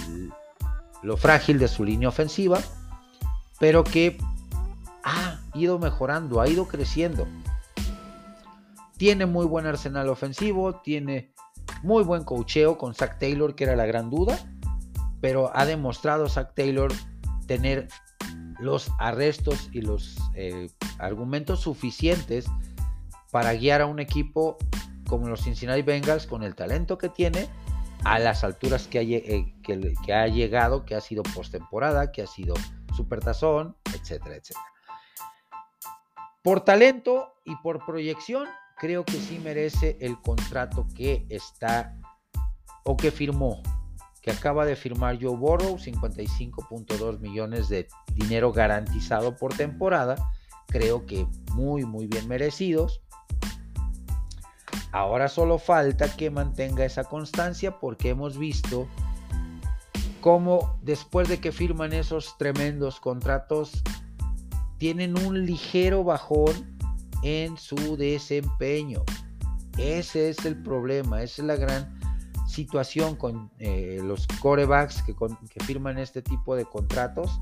lo frágil de su línea ofensiva, pero que ha ido mejorando, ha ido creciendo. Tiene muy buen arsenal ofensivo, tiene muy buen cocheo con Zach Taylor, que era la gran duda, pero ha demostrado Zach Taylor tener los arrestos y los eh, argumentos suficientes para guiar a un equipo como los Cincinnati Bengals con el talento que tiene a las alturas que ha, eh, que, ha llegado, que ha sido postemporada, que ha sido supertazón, etcétera, etcétera. Por talento y por proyección, creo que sí merece el contrato que está o que firmó, que acaba de firmar Joe Burrow, 55.2 millones de dinero garantizado por temporada. Creo que muy, muy bien merecidos. Ahora solo falta que mantenga esa constancia porque hemos visto cómo después de que firman esos tremendos contratos tienen un ligero bajón en su desempeño. Ese es el problema, esa es la gran situación con eh, los corebacks que, que firman este tipo de contratos,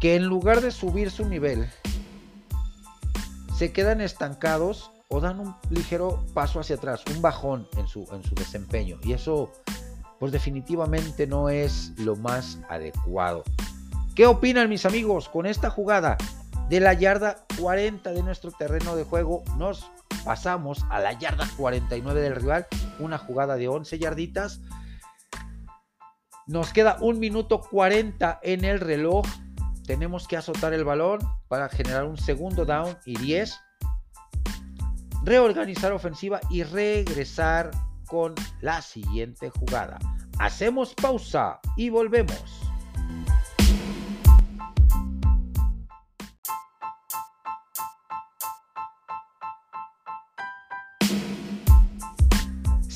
que en lugar de subir su nivel, se quedan estancados o dan un ligero paso hacia atrás, un bajón en su, en su desempeño. Y eso, pues definitivamente no es lo más adecuado. ¿Qué opinan mis amigos con esta jugada? De la yarda 40 de nuestro terreno de juego nos pasamos a la yarda 49 del rival, una jugada de 11 yarditas. Nos queda un minuto 40 en el reloj. Tenemos que azotar el balón para generar un segundo down y 10 reorganizar ofensiva y regresar con la siguiente jugada. Hacemos pausa y volvemos.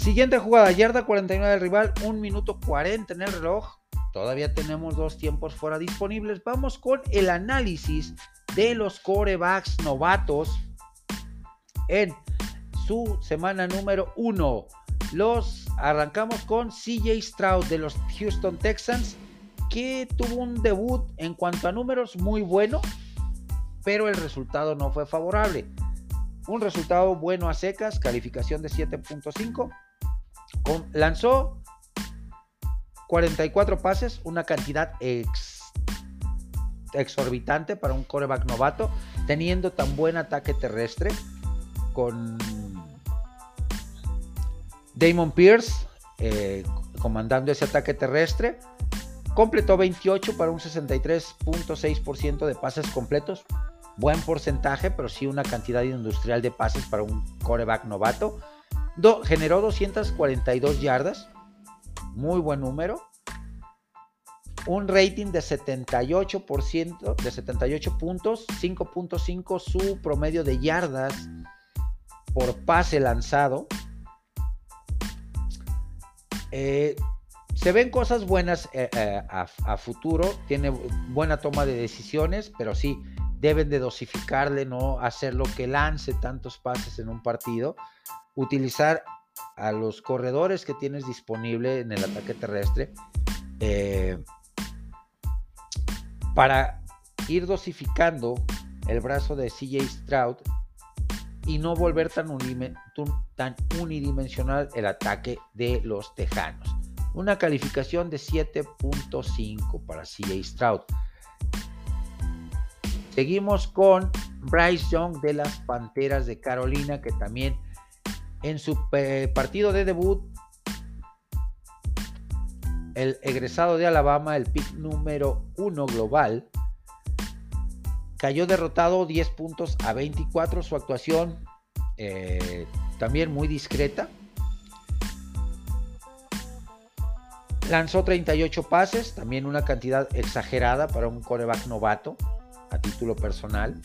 Siguiente jugada, yarda 49 del rival, 1 minuto 40 en el reloj. Todavía tenemos dos tiempos fuera disponibles. Vamos con el análisis de los corebacks novatos en su semana número uno. Los arrancamos con CJ Stroud de los Houston Texans, que tuvo un debut en cuanto a números muy bueno, pero el resultado no fue favorable. Un resultado bueno a secas, calificación de 7.5. Lanzó 44 pases, una cantidad exorbitante para un coreback novato, teniendo tan buen ataque terrestre con Damon Pierce eh, comandando ese ataque terrestre. Completó 28 para un 63.6% de pases completos. Buen porcentaje, pero sí una cantidad industrial de pases para un coreback novato. Generó 242 yardas. Muy buen número. Un rating de 78%, de 78 puntos, 5.5 su promedio de yardas por pase lanzado. Eh, se ven cosas buenas eh, eh, a, futuro, tiene buena toma de decisiones, pero sí deben de dosificarle, no hacer lo que lance tantos pases en un partido, utilizar a los corredores que tienes disponible en el ataque terrestre para ir dosificando el brazo de CJ Stroud y no volver tan, unidimensional el ataque de los Tejanos. Una calificación de 7.5 para CJ Stroud. Seguimos con Bryce Young de las Panteras de Carolina, que también en su partido de debut, el egresado de Alabama, el pick número 1 global, Cayó derrotado 10 puntos a 24. Su actuación eh, también muy discreta. Lanzó 38 pases, también una cantidad exagerada para un coreback novato a título personal.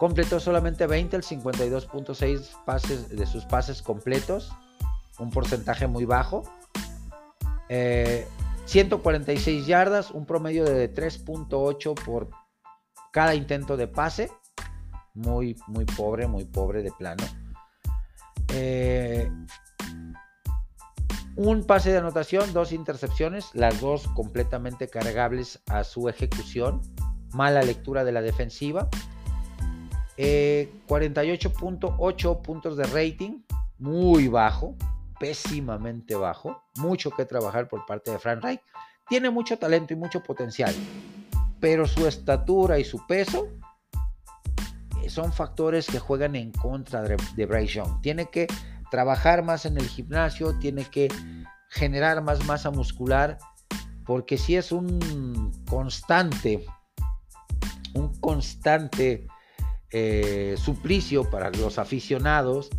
Completó solamente 20, el 52.6 pases de sus pases completos, un porcentaje muy bajo. 146 eh, yardas, un promedio de 3.8 por cada intento de pase, muy, muy pobre, muy pobre de plano. Eh, un pase de anotación, dos intercepciones, las dos completamente cargables a su ejecución. Mala lectura de la defensiva. 48.8 eh, puntos de rating, muy bajo, pésimamente bajo. Mucho que trabajar por parte de Frank Reich. Tiene mucho talento y mucho potencial pero su estatura y su peso eh, son factores que juegan en contra de Bryce Young. Tiene que trabajar más en el gimnasio, tiene que generar más masa muscular, porque si es un constante, un constante eh, suplicio para los aficionados,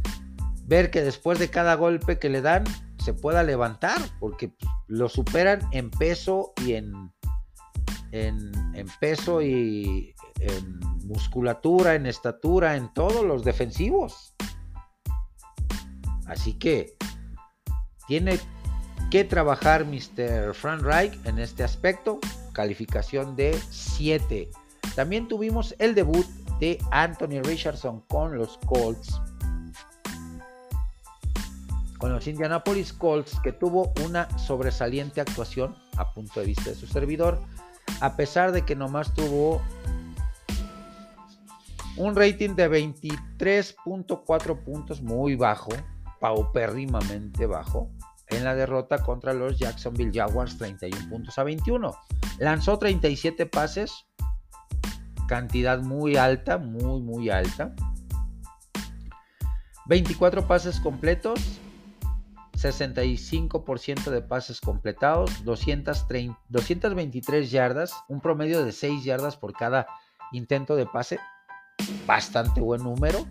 ver que después de cada golpe que le dan se pueda levantar, porque lo superan en peso y en, en, peso y en musculatura, en estatura, en todos los defensivos. Así que tiene que trabajar Mr. Frank Reich en este aspecto. Calificación de 7. También tuvimos el debut de Anthony Richardson con los Colts. con los Indianapolis Colts, que tuvo una sobresaliente actuación a punto de vista de su servidor, a pesar de que nomás tuvo un rating de 23.4 puntos, muy bajo, paupérrimamente bajo, en la derrota contra los Jacksonville Jaguars 31 puntos a 21. Lanzó 37 pases, cantidad muy alta, muy, muy alta. 24 pases completos, 65% de pases completados, 230, 223 yardas, un promedio de 6 yardas por cada intento de pase, bastante buen número.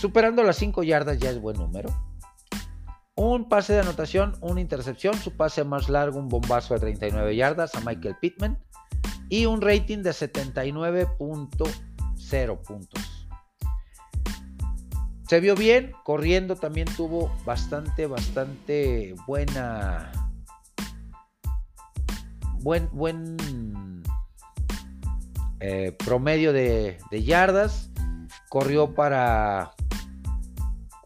Superando las 5 yardas ya es buen número. Un pase de anotación, una intercepción, su pase más largo, un bombazo de 39 yardas a Michael Pittman y un rating de 79.0 puntos. Se vio bien, corriendo también tuvo bastante, bastante buena, buen, buen eh, promedio de, de yardas. Corrió para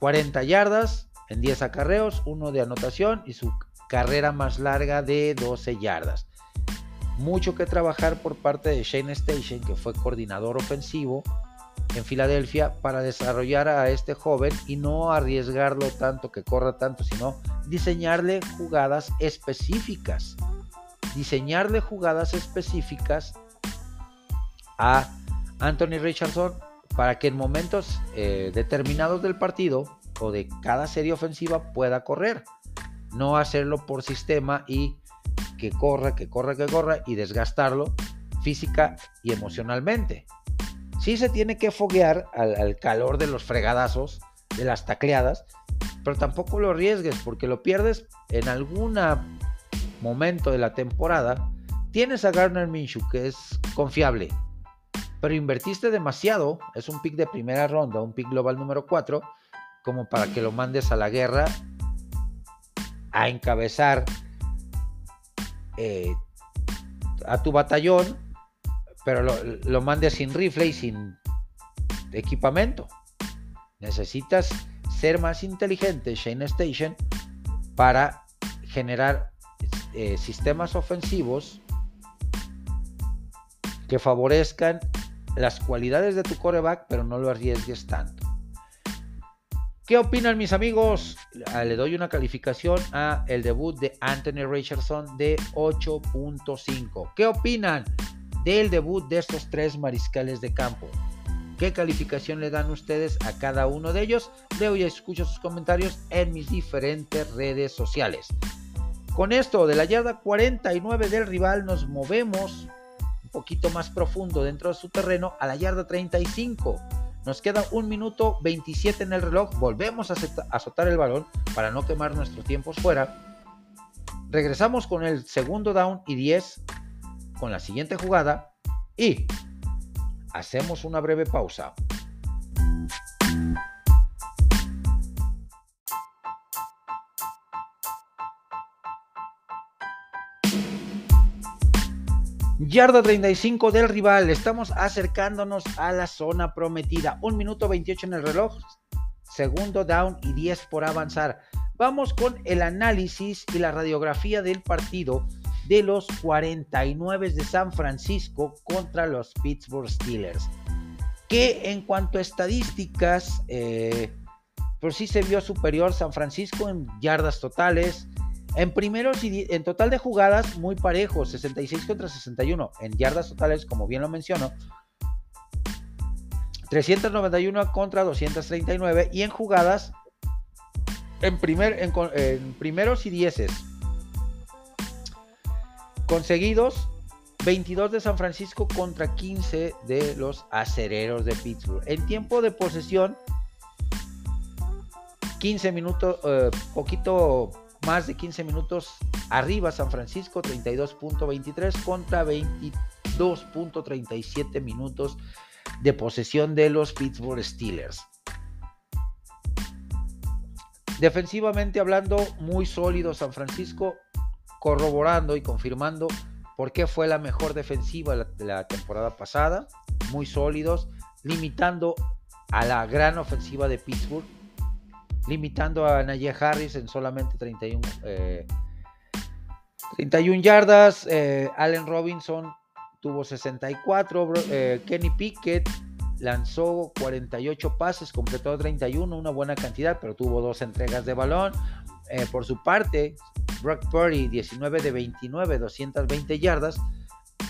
40 yardas, en 10 acarreos, uno de anotación y su carrera más larga de 12 yardas. Mucho que trabajar por parte de Shane Station, que fue coordinador ofensivo en Filadelfia, para desarrollar a este joven y no arriesgarlo tanto, que corra tanto, sino diseñarle jugadas específicas. Diseñarle jugadas específicas a Anthony Richardson para que en momentos eh, determinados del partido o de cada serie ofensiva pueda correr. No hacerlo por sistema y que corra, que corra, que corra y desgastarlo física y emocionalmente. Sí se tiene que foguear al, calor de los fregadazos, de las tacleadas, pero tampoco lo arriesgues porque lo pierdes en algún momento de la temporada. Tienes a Garner Minshew que es confiable, pero invertiste demasiado. Es un pick de primera ronda, un pick global número 4 como para que lo mandes a la guerra a encabezar eh, a tu batallón, pero lo, mandes sin rifle y sin equipamiento. Necesitas ser más inteligente, Shane Station, para generar eh, sistemas ofensivos que favorezcan las cualidades de tu coreback, pero no lo arriesgues tanto. ¿Qué opinan mis amigos? Ah, le doy una calificación a el debut de Anthony Richardson de 8.5. ¿Qué opinan del debut de estos tres mariscales de campo? ¿Qué calificación le dan ustedes a cada uno de ellos? Leo y escucho sus comentarios en mis diferentes redes sociales. Con esto de la yarda 49 del rival nos movemos un poquito más profundo dentro de su terreno a la yarda 35 nos queda un minuto 27 en el reloj. Volvemos a azotar el balón para no quemar nuestros tiempos fuera. Regresamos con el segundo down y 10 con la siguiente jugada. Y hacemos una breve pausa. Yarda 35 del rival. Estamos acercándonos a la zona prometida. Un minuto 28 en el reloj. Segundo down y 10 por avanzar. Vamos con el análisis y la radiografía del partido de los 49 de San Francisco contra los Pittsburgh Steelers. Que en cuanto a estadísticas, eh, por sí se vio superior San Francisco en yardas totales, en primeros y en total de jugadas muy parejos, 66 contra 61. En yardas totales, como bien lo menciono, 391 contra 239. Y en jugadas, en, primer, en, primeros y dieces, conseguidos 22 de San Francisco contra 15 de los acereros de Pittsburgh. En tiempo de posesión, 15 minutos, eh, poquito más de 15 minutos arriba San Francisco 32.23 contra 22.37 minutos de posesión de los Pittsburgh Steelers. Defensivamente hablando, muy sólido San Francisco, corroborando y confirmando por qué fue la mejor defensiva de la temporada pasada, muy sólidos, limitando a la gran ofensiva de Pittsburgh limitando a Najee Harris en solamente 31, 31 yardas. Allen Robinson tuvo 64. Kenny Pickett lanzó 48 pases, completó 31, una buena cantidad, pero tuvo dos entregas de balón. Eh, por su parte, Brock Purdy, 19 de 29, 220 yardas,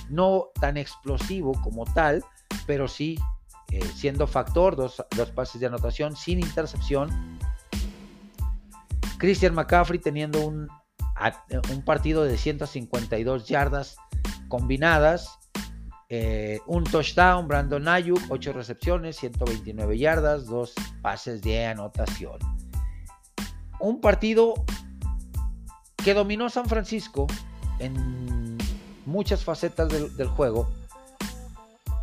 no tan explosivo como tal, pero sí eh, siendo factor, dos, dos, pases de anotación sin intercepción. Christian McCaffrey teniendo un, un partido de 152 yardas combinadas, eh, un touchdown, Brandon Ayuk, 8 recepciones, 129 yardas, 2 pases de anotación. Un partido que dominó San Francisco en muchas facetas del, juego,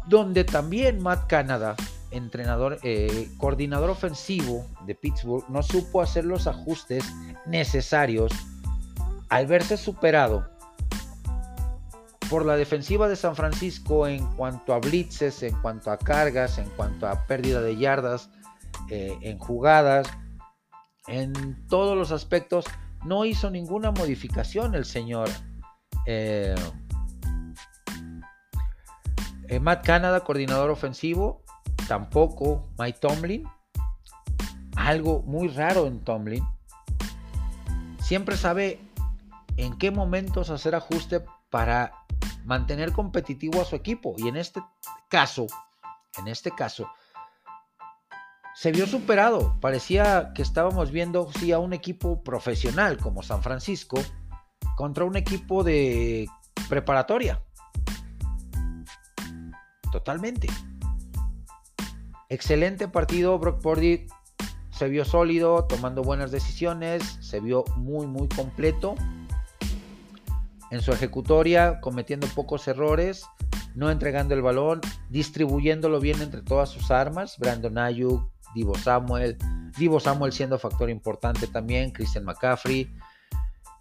donde también Matt Canada, entrenador, eh, coordinador ofensivo de Pittsburgh, no supo hacer los ajustes necesarios al verse superado por la defensiva de San Francisco en cuanto a blitzes, en cuanto a cargas, en cuanto a pérdida de yardas, eh, en jugadas, en todos los aspectos, no hizo ninguna modificación el señor eh, Matt Canada, coordinador ofensivo, tampoco Mike Tomlin, algo muy raro en Tomlin, siempre sabe en qué momentos hacer ajuste para mantener competitivo a su equipo. Y en este caso, en este caso, se vio superado. Parecía que estábamos viendo sí, a un equipo profesional como San Francisco contra un equipo de preparatoria. Totalmente. Excelente partido. Brock Purdy se vio sólido, tomando buenas decisiones, se vio muy, muy completo en su ejecutoria, cometiendo pocos errores, no entregando el balón, distribuyéndolo bien entre todas sus armas, Brandon Ayuk, Divo Samuel, Divo Samuel siendo factor importante también, Christian McCaffrey,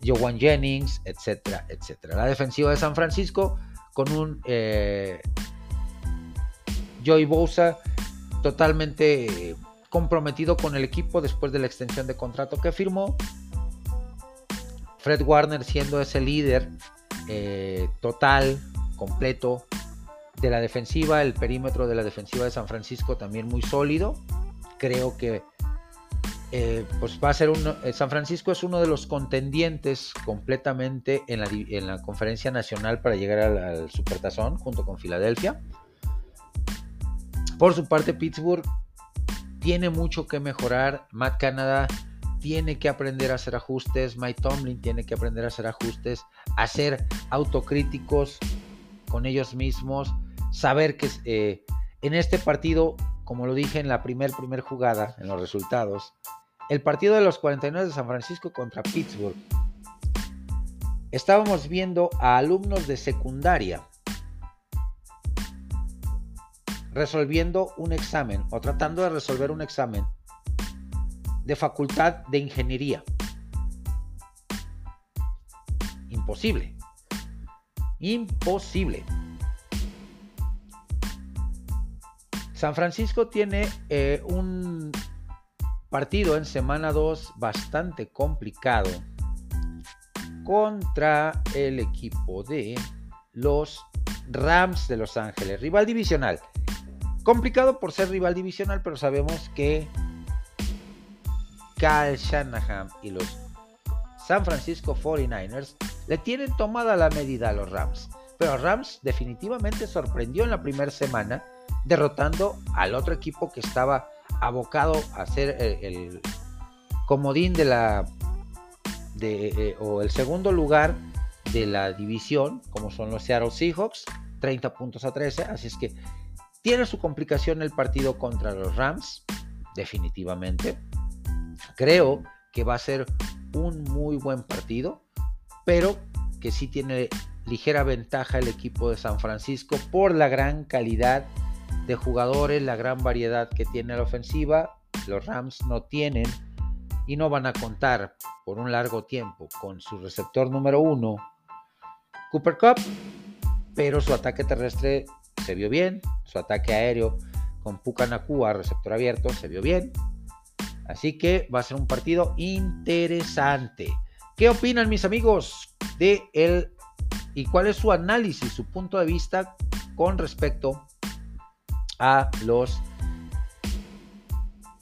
Joan Jennings, etcétera, etcétera. La defensiva de San Francisco con un eh, Joey Bosa totalmente comprometido con el equipo después de la extensión de contrato que firmó Fred Warner siendo ese líder eh, total, completo de la defensiva, el perímetro de la defensiva de San Francisco también muy sólido. Creo que eh, pues va a ser un... Eh, San Francisco es uno de los contendientes completamente en la, conferencia nacional para llegar al, al Supertazón junto con Filadelfia. Por su parte, Pittsburgh tiene mucho que mejorar. Matt Canada tiene que aprender a hacer ajustes, Mike Tomlin tiene que aprender a hacer ajustes, a ser autocríticos con ellos mismos, saber que eh, en este partido, como lo dije en la primer, primer jugada, en los resultados, el partido de los 49 de San Francisco contra Pittsburgh, estábamos viendo a alumnos de secundaria resolviendo un examen o tratando de resolver un examen de facultad de ingeniería. Imposible. Imposible. San Francisco tiene eh, un partido en semana 2 bastante complicado contra el equipo de los Rams de Los Ángeles, rival divisional. Complicado por ser rival divisional, pero sabemos que Kyle Shanahan y los San Francisco 49ers le tienen tomada la medida a los Rams. Pero Rams definitivamente sorprendió en la primera semana, derrotando al otro equipo que estaba abocado a ser el, comodín de la eh, o el segundo lugar de la división, como son los Seattle Seahawks, 30 puntos a 13. Así es que tiene su complicación el partido contra los Rams, definitivamente. Creo que va a ser un muy buen partido, pero que sí tiene ligera ventaja el equipo de San Francisco por la gran calidad de jugadores, la gran variedad que tiene la ofensiva. Los Rams no tienen y no van a contar por un largo tiempo con su receptor número uno, Cooper Cup, pero su ataque terrestre se vio bien, su ataque aéreo con Puka Nakua, receptor abierto, se vio bien. Así que va a ser un partido interesante. ¿Qué opinan mis amigos de él y cuál es su análisis, su punto de vista con respecto a los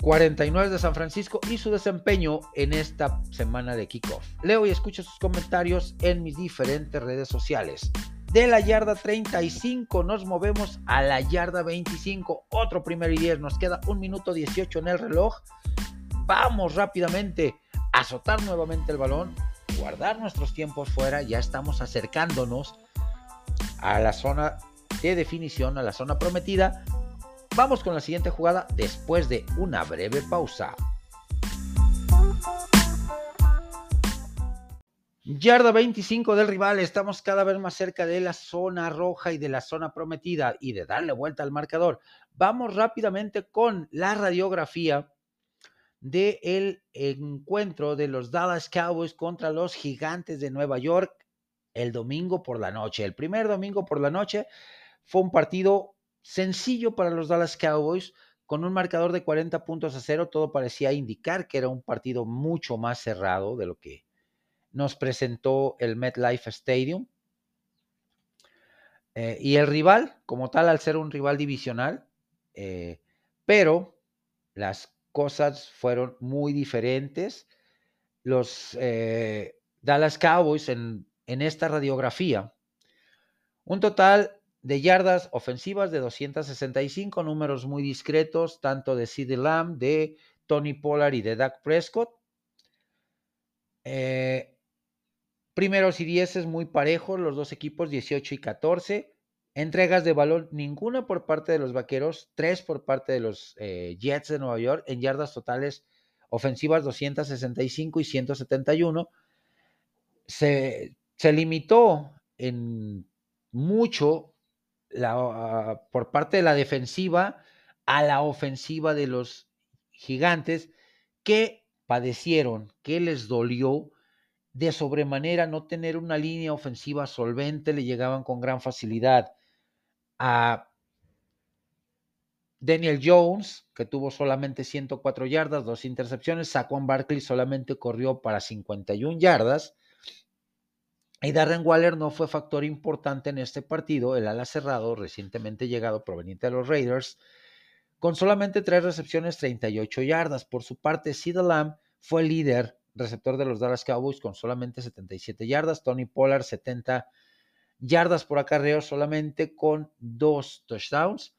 49 de San Francisco y su desempeño en esta semana de kickoff. Leo y escucho sus comentarios en mis diferentes redes sociales. De la yarda 35 nos movemos a la yarda 25. Otro primer y 10. Nos queda un minuto 18 en el reloj. Vamos rápidamente a azotar nuevamente el balón. Guardar nuestros tiempos fuera. Ya estamos acercándonos a la zona de definición, a la zona prometida. Vamos con la siguiente jugada después de una breve pausa. Yarda 25 del rival, estamos cada vez más cerca de la zona roja y de la zona prometida y de darle vuelta al marcador. Vamos rápidamente con la radiografía del el encuentro de los Dallas Cowboys contra los Gigantes de Nueva York el domingo por la noche. El primer domingo por la noche fue un partido sencillo para los Dallas Cowboys, con un marcador de 40 puntos a cero, todo parecía indicar que era un partido mucho más cerrado de lo que nos presentó el MetLife Stadium. Eh, y el rival, como tal, al ser un rival divisional, eh, pero las cosas fueron muy diferentes. Los eh, Dallas Cowboys en, en esta radiografía, un total de yardas ofensivas de 265, números muy discretos, tanto de Sid Lamb, de Tony Pollard y de Dak Prescott. Primeros y dieces muy parejos, los dos equipos 18 y 14. Entregas de balón, ninguna por parte de los vaqueros, tres por parte de los eh, Jets de Nueva York, en yardas totales ofensivas 265 y 171. Se, se limitó en mucho la, por parte de la defensiva a la ofensiva de los gigantes que padecieron, que les dolió de sobremanera no tener una línea ofensiva solvente, le llegaban con gran facilidad a Daniel Jones, que tuvo solamente 104 yardas, dos intercepciones, Saquon Barkley solamente corrió para 51 yardas, y Darren Waller no fue factor importante en este partido, el ala cerrado recientemente llegado proveniente de los Raiders, con solamente tres recepciones, 38 yardas. Por su parte, Sid Lamb fue líder receptor de los Dallas Cowboys con solamente 77 yardas. Tony Pollard, 70 yardas por acarreo, solamente con dos touchdowns.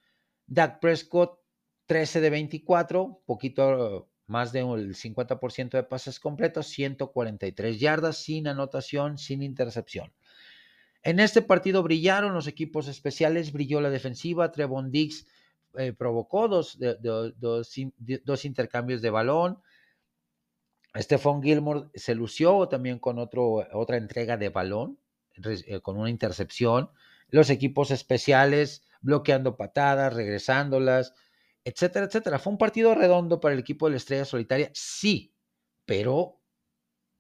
Dak Prescott, 13 de 24, poquito más del 50% de pases completos, 143 yardas, sin anotación, sin intercepción. En este partido brillaron los equipos especiales, brilló la defensiva, Trevon Diggs eh, provocó dos, dos, intercambios de balón, Stephon Gilmore se lució también con otro, otra entrega de balón, eh, con una intercepción, los equipos especiales bloqueando patadas, regresándolas, etcétera, etcétera. Fue un partido redondo para el equipo de la Estrella Solitaria, sí, pero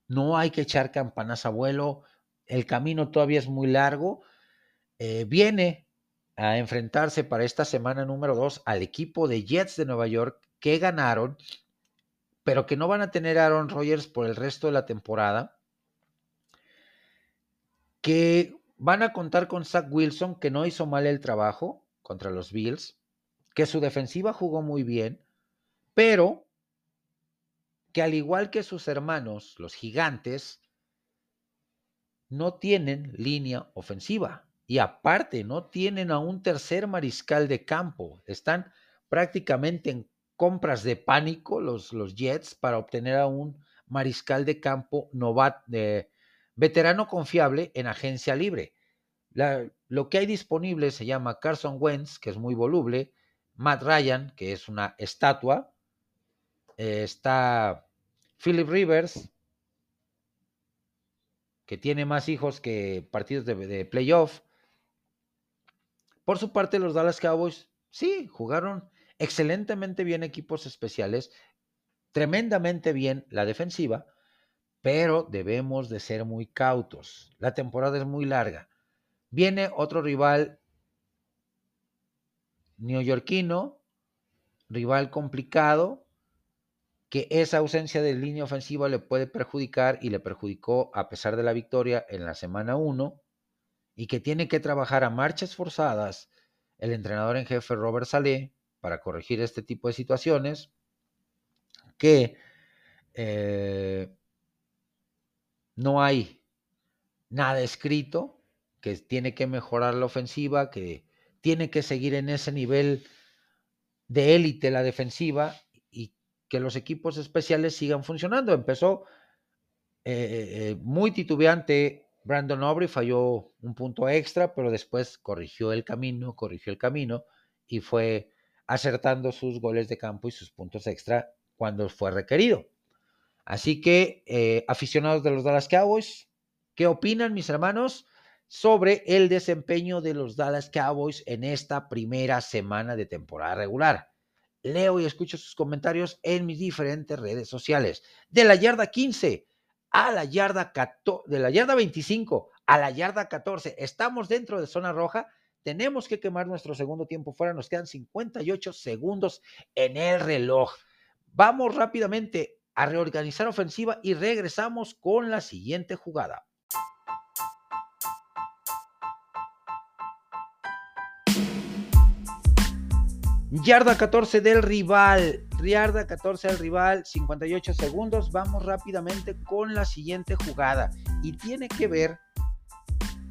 no hay que echar campanas a vuelo. El camino todavía es muy largo. Eh, viene a enfrentarse para esta semana número dos al equipo de Jets de Nueva York que ganaron, pero que no van a tener a Aaron Rodgers por el resto de la temporada. Que van a contar con Zach Wilson, que no hizo mal el trabajo contra los Bills que su defensiva jugó muy bien, pero que al igual que sus hermanos, los gigantes, no tienen línea ofensiva. Y aparte, no tienen a un tercer mariscal de campo. Están prácticamente en compras de pánico los, los Jets para obtener a un mariscal de campo novat, veterano confiable en agencia libre. lo que hay disponible se llama Carson Wentz, que es muy voluble, Matt Ryan, que es una estatua. Eh, está Philip Rivers, que tiene más hijos que partidos de, de playoff. Por su parte, los Dallas Cowboys, sí, jugaron excelentemente bien equipos especiales, tremendamente bien la defensiva, pero debemos de ser muy cautos. La temporada es muy larga. Viene otro rival neoyorquino, rival complicado, que esa ausencia de línea ofensiva le puede perjudicar y le perjudicó a pesar de la victoria en la semana 1 y que tiene que trabajar a marchas forzadas el entrenador en jefe Robert Saleh para corregir este tipo de situaciones que eh, no hay nada escrito, que tiene que mejorar la ofensiva, que tiene que seguir en ese nivel de élite la defensiva y que los equipos especiales sigan funcionando. Empezó eh, eh, muy titubeante Brandon Aubrey, falló un punto extra, pero después corrigió el camino, corrigió el camino y fue acertando sus goles de campo y sus puntos extra cuando fue requerido. Así que, eh, aficionados de los Dallas Cowboys, ¿qué opinan mis hermanos sobre el desempeño de los Dallas Cowboys en esta primera semana de temporada regular? Leo y escucho sus comentarios en mis diferentes redes sociales. De la yarda 15 a la yarda 14, de la yarda 25 a la yarda 14, estamos dentro de zona roja. Tenemos que quemar nuestro segundo tiempo fuera. Nos quedan 58 segundos en el reloj. Vamos rápidamente a reorganizar ofensiva y regresamos con la siguiente jugada. Yarda 14 del rival. Yarda 14 del rival, 58 segundos. Vamos rápidamente con la siguiente jugada. Y tiene que ver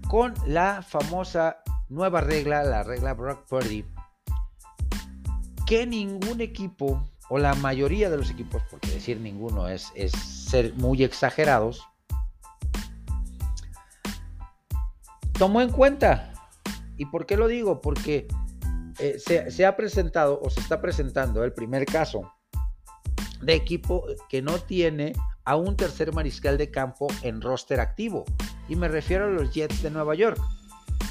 con la famosa nueva regla, la regla Brock Purdy. Que ningún equipo o la mayoría de los equipos, porque decir ninguno es, es ser muy exagerados, tomó en cuenta. ¿Y por qué lo digo? Porque eh, se, ha presentado o se está presentando el primer caso de equipo que no tiene a un tercer mariscal de campo en roster activo. Y me refiero a los Jets de Nueva York,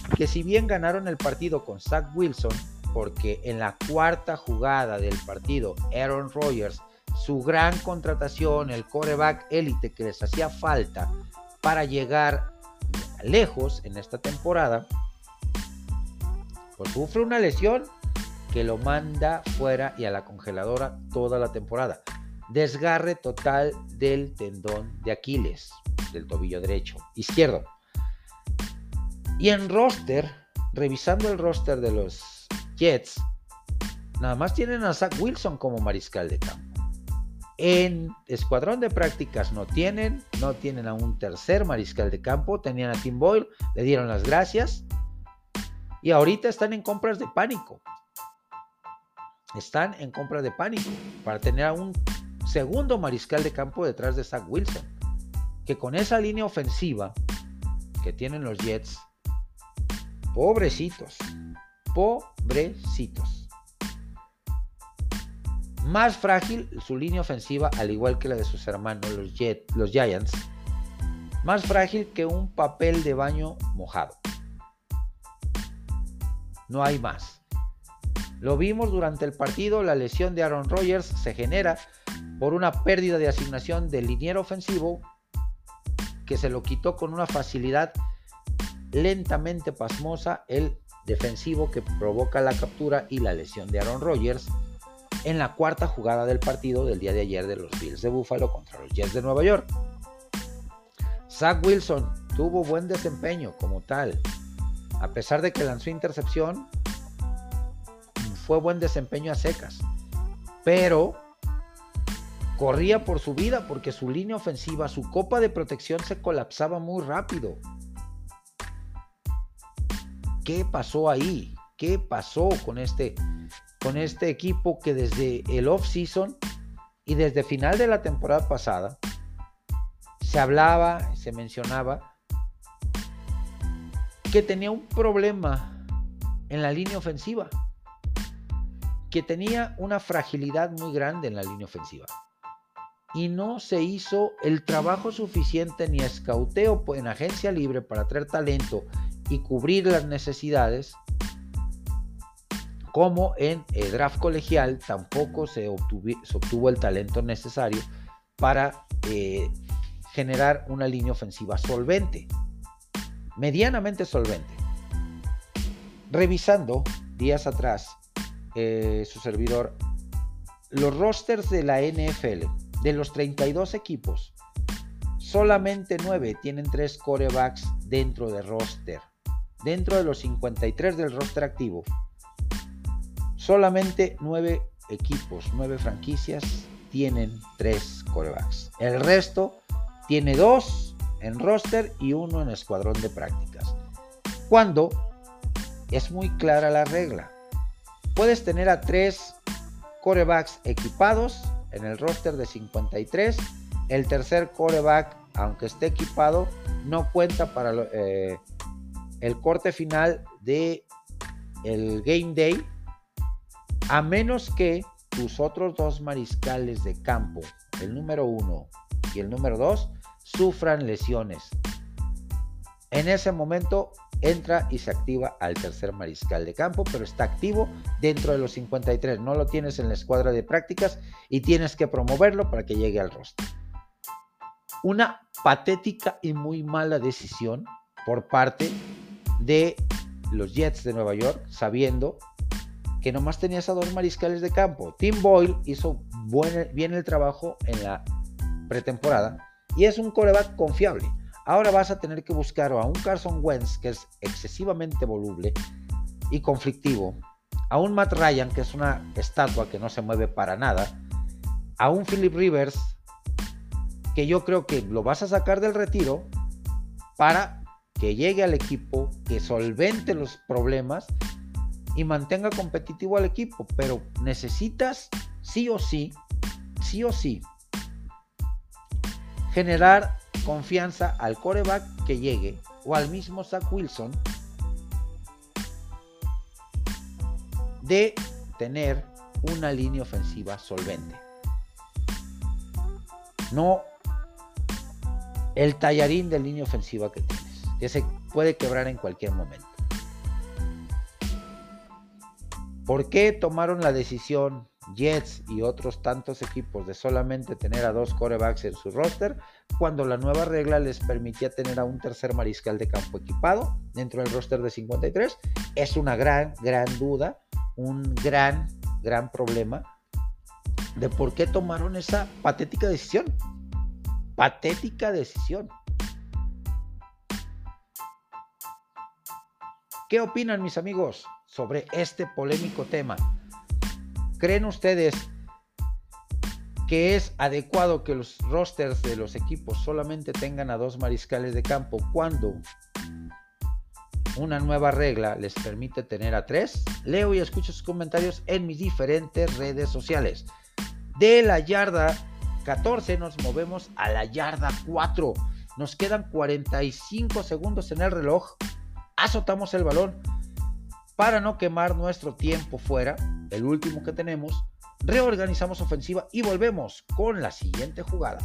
que si bien ganaron el partido con Zach Wilson, porque en la cuarta jugada del partido, Aaron Rodgers, su gran contratación, el coreback élite que les hacía falta para llegar lejos en esta temporada, pues sufre una lesión que lo manda fuera y a la congeladora toda la temporada. Desgarre total del tendón de Aquiles, del tobillo derecho, izquierdo. Y en roster, revisando el roster de los Jets, nada más tienen a Zach Wilson como mariscal de campo. En escuadrón de prácticas no tienen, no tienen a un tercer mariscal de campo, tenían a Tim Boyle, le dieron las gracias y ahorita están en compras de pánico. Están en compras de pánico para tener a un segundo mariscal de campo detrás de Zach Wilson, que con esa línea ofensiva que tienen los Jets, pobrecitos, pobrecitos. Más frágil su línea ofensiva, al igual que la de sus hermanos, los, los Giants. Más frágil que un papel de baño mojado. No hay más. Lo vimos durante el partido, la lesión de Aaron Rodgers se genera por una pérdida de asignación del liniero ofensivo que se lo quitó con una facilidad lentamente pasmosa el defensivo que provoca la captura y la lesión de Aaron Rodgers en la cuarta jugada del partido del día de ayer de los Bills de Buffalo contra los Jets de Nueva York. Zach Wilson tuvo buen desempeño como tal. A pesar de que lanzó intercepción, fue buen desempeño a secas. Pero corría por su vida porque su línea ofensiva, su copa de protección se colapsaba muy rápido. ¿Qué pasó ahí? ¿Qué pasó con este, con este equipo que desde el off-season y desde final de la temporada pasada se hablaba, se mencionaba que tenía un problema en la línea ofensiva, que tenía una fragilidad muy grande en la línea ofensiva. Y no se hizo el trabajo suficiente ni escauteo en agencia libre para traer talento y cubrir las necesidades, como en el draft colegial tampoco se, obtuvo, el talento necesario para eh, generar una línea ofensiva solvente, medianamente solvente. Revisando días atrás, eh, su servidor los rosters de la NFL, de los 32 equipos, solamente 9 tienen 3 corebacks dentro de roster. Dentro de los 53 del roster activo, solamente 9 equipos, 9 franquicias tienen 3 corebacks. El resto tiene 2 en roster y uno en escuadrón de prácticas. Cuando es muy clara la regla. Puedes tener a 3 corebacks equipados en el roster de 53. El tercer coreback, aunque esté equipado, no cuenta para eh, el corte final de el game day, a menos que tus otros dos mariscales de campo, el número uno y el número dos, sufran lesiones. En ese momento entra y se activa al tercer mariscal de campo, pero está activo dentro de los 53. No lo tienes en la escuadra de prácticas y tienes que promoverlo para que llegue al rostro. Una patética y muy mala decisión por parte de los Jets de Nueva York, sabiendo que nomás tenías a dos mariscales de campo. Tim Boyle hizo bien el trabajo en la pretemporada y es un coreback confiable. Ahora vas a tener que buscar a un Carson Wentz que es excesivamente voluble y conflictivo, a un Matt Ryan que es una estatua que no se mueve para nada, a un Philip Rivers que yo creo que lo vas a sacar del retiro para que llegue al equipo, que solvente los problemas y mantenga competitivo al equipo, pero necesitas sí o sí, sí o sí, generar confianza al coreback que llegue o al mismo Zach Wilson de tener una línea ofensiva solvente. No el tallarín de línea ofensiva que tienes, que se puede quebrar en cualquier momento. ¿Por qué tomaron la decisión Jets y otros tantos equipos de solamente tener a dos corebacks en su roster, cuando la nueva regla les permitía tener a un tercer mariscal de campo equipado dentro del roster de 53, es una gran, gran duda, un gran, gran problema de por qué tomaron esa patética decisión. Patética decisión. ¿Qué opinan mis amigos sobre este polémico tema? ¿Creen ustedes que es adecuado que los rosters de los equipos solamente tengan a dos mariscales de campo cuando una nueva regla les permite tener a tres? Leo y escucho sus comentarios en mis diferentes redes sociales. De la yarda 14 nos movemos a la yarda 4. Nos quedan 45 segundos en el reloj. Azotamos el balón para no quemar nuestro tiempo fuera, el último que tenemos, reorganizamos ofensiva y volvemos con la siguiente jugada.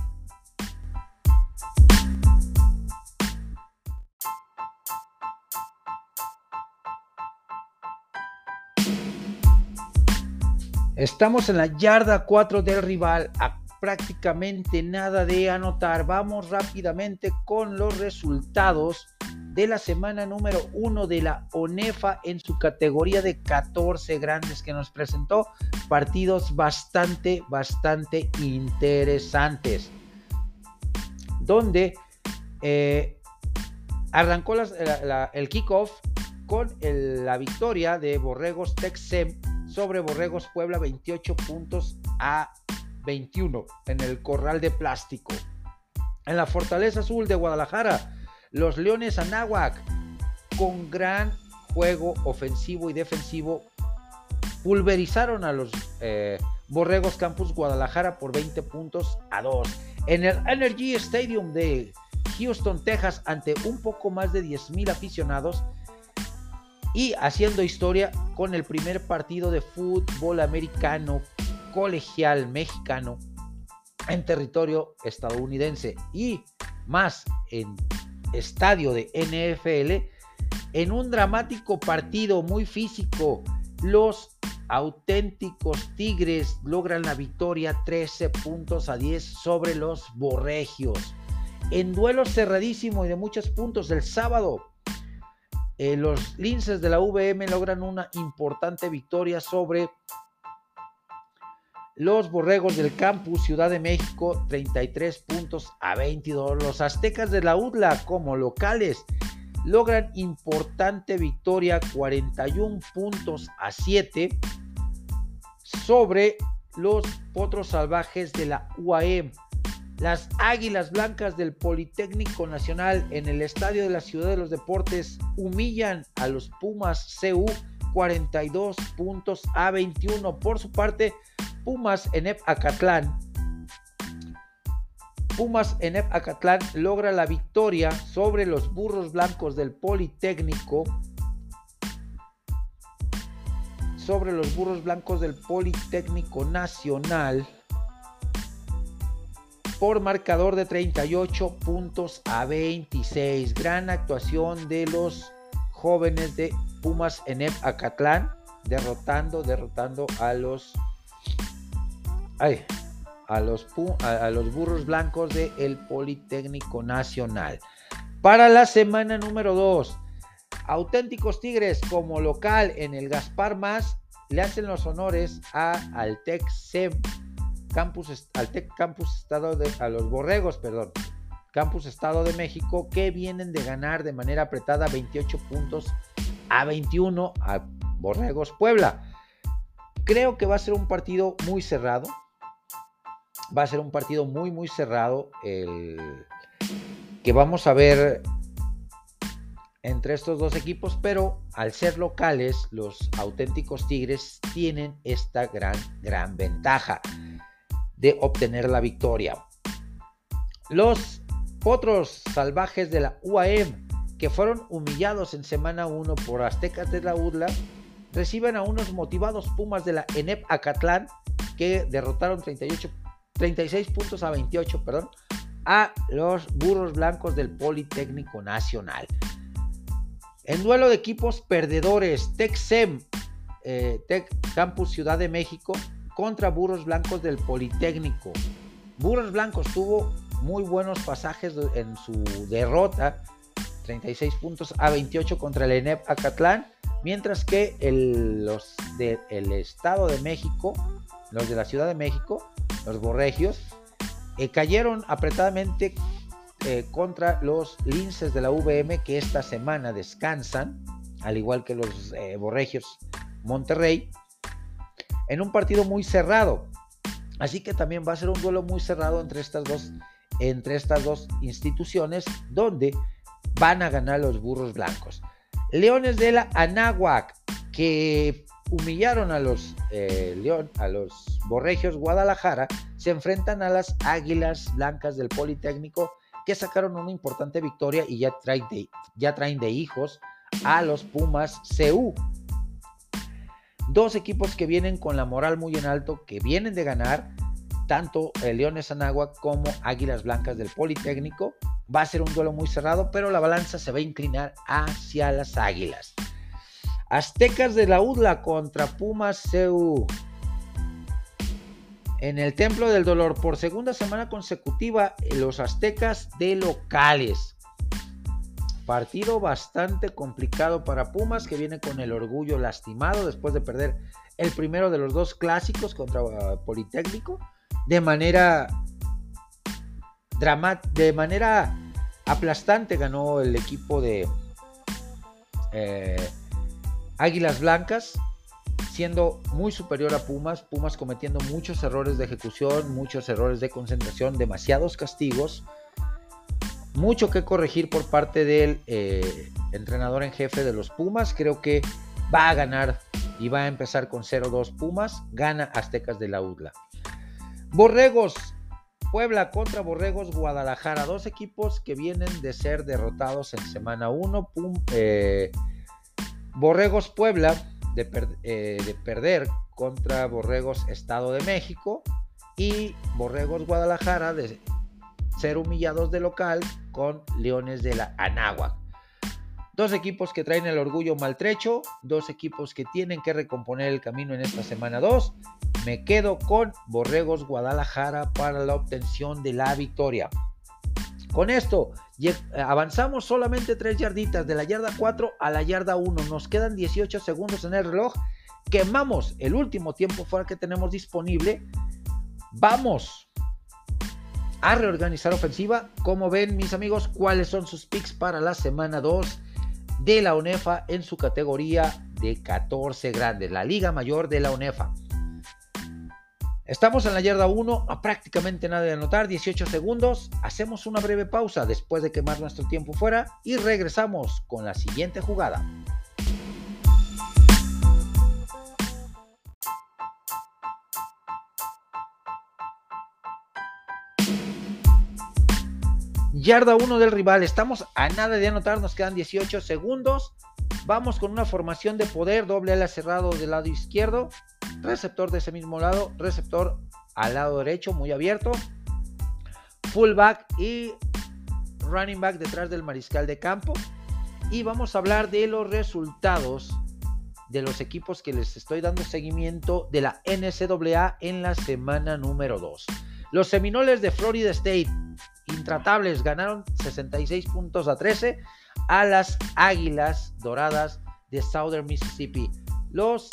Estamos en la yarda 4 del rival, a prácticamente nada de anotar. Vamos rápidamente con los resultados de la semana número uno de la ONEFA en su categoría de 14 grandes que nos presentó partidos bastante, bastante interesantes. Donde eh, arrancó el kickoff con la victoria de Borregos Texem sobre Borregos Puebla 28 puntos a 21 en el corral de plástico. En la Fortaleza Azul de Guadalajara, los Leones Anáhuac, con gran juego ofensivo y defensivo, pulverizaron a los eh, Borregos Campus Guadalajara por 20 puntos a 2. En el Energy Stadium de Houston, Texas, ante un poco más de 10.000 aficionados y haciendo historia con el primer partido de fútbol americano colegial mexicano en territorio estadounidense y más en estadio de NFL en un dramático partido muy físico. Los auténticos Tigres logran la victoria 13 puntos a 10 sobre los Borregios. En duelo cerradísimo y de muchos puntos del sábado, eh, los Linces de la VM logran una importante victoria sobre Los Borregos del Campus Ciudad de México 33 puntos a 22. Los Aztecas de la UDLA como locales logran importante victoria 41 puntos a 7 sobre los Potros Salvajes de la UAM. Las Águilas Blancas del Politécnico Nacional en el Estadio de la Ciudad de los Deportes humillan a los Pumas CU 42 puntos a 21. Por su parte, Pumas en Acatlán. Pumas en Acatlán logra la victoria sobre los burros blancos del Politécnico. Sobre los burros blancos del Politécnico Nacional. Por marcador de 38 puntos a 26. Gran actuación de los jóvenes de Pumas en Acatlán. Derrotando, derrotando a los a, los, a, los burros blancos del Politécnico Nacional. Para la semana número 2, auténticos Tigres como local en el Gaspar Más le hacen los honores a Altec SEM, Campus, Altec Campus Estado de, a los Borregos, perdón, Campus Estado de México, que vienen de ganar de manera apretada 28 puntos a 21 a Borregos Puebla. Creo que va a ser un partido muy cerrado va a ser un partido muy, muy cerrado. El que vamos a ver entre estos dos equipos, pero al ser locales, los auténticos Tigres tienen esta gran, gran ventaja de obtener la victoria. Los potros salvajes de la UAM, que fueron humillados en semana 1 por Aztecas de la UDLA, reciben a unos motivados Pumas de la ENEP Acatlán, que derrotaron 38 36 puntos a 28, perdón, a los burros blancos del Politécnico Nacional. En duelo de equipos perdedores, TECSEM, eh, Tec Campus Ciudad de México, contra burros blancos del Politécnico. Burros blancos tuvo muy buenos pasajes en su derrota, 36 puntos a 28 contra el ENEP Acatlán, mientras que los del Estado de México, los de la Ciudad de México, los borregios, eh, cayeron apretadamente eh, contra los linces de la VM que esta semana descansan, al igual que los eh, borregios Monterrey, en un partido muy cerrado. Así que también va a ser un duelo muy cerrado entre estas dos, entre estas dos instituciones, donde van a ganar los burros blancos. Leones de la Anáhuac, que humillaron a los, León, a los Borregios Guadalajara se enfrentan a las Águilas Blancas del Politécnico que sacaron una importante victoria y ya traen de, ya traen de hijos a los Pumas CU. Dos equipos que vienen con la moral muy en alto, que vienen de ganar, tanto Leones Anáhuac como Águilas Blancas del Politécnico. Va a ser un duelo muy cerrado, pero la balanza se va a inclinar hacia las Águilas. Aztecas de la UDLA contra Pumas CU en el Templo del Dolor por segunda semana consecutiva los aztecas de locales. Partido bastante complicado para Pumas que viene con el orgullo lastimado después de perder el primero de los dos clásicos contra uh, Politécnico de manera de manera aplastante ganó el equipo de eh, Águilas Blancas siendo muy superior a Pumas, Pumas cometiendo muchos errores de ejecución, muchos errores de concentración, demasiados castigos, mucho que corregir por parte del eh, entrenador en jefe de los Pumas, creo que va a ganar y va a empezar con 0-2 Pumas, gana Aztecas de la UDLA. Borregos, Puebla contra Borregos Guadalajara, dos equipos que vienen de ser derrotados en semana 1. Eh, Borregos Puebla eh, de, perder contra Borregos Estado de México y Borregos Guadalajara de ser humillados de local con Leones de la Anáhuac. Dos equipos que traen el orgullo maltrecho, dos equipos que tienen que recomponer el camino en esta semana 2. Me quedo con Borregos Guadalajara para la obtención de la victoria. Con esto avanzamos solamente tres yarditas de la yarda 4 a la yarda 1. Nos quedan 18 segundos en el reloj. Quemamos el último tiempo fuera que tenemos disponible Vamos a reorganizar ofensiva. Como ven, mis amigos, cuáles son sus picks para la semana 2 de la UNEFA en su categoría de 14 grandes, la Liga Mayor de la UNEFA. Estamos en la yarda 1, a prácticamente nada de anotar, 18 segundos. Hacemos una breve pausa después de quemar nuestro tiempo fuera y regresamos con la siguiente jugada. Yarda 1 del rival, estamos a nada de anotar, nos quedan 18 segundos. Vamos con una formación de poder, doble ala cerrado del lado izquierdo, receptor de ese mismo lado, receptor al lado derecho, muy abierto, fullback y running back detrás del mariscal de campo. Y vamos a hablar de los resultados de los equipos que les estoy dando seguimiento de la NCAA en la semana número 2. Los Seminoles de Florida State, intratables, ganaron 66 puntos a 13 a las Águilas Doradas de Southern Mississippi. Los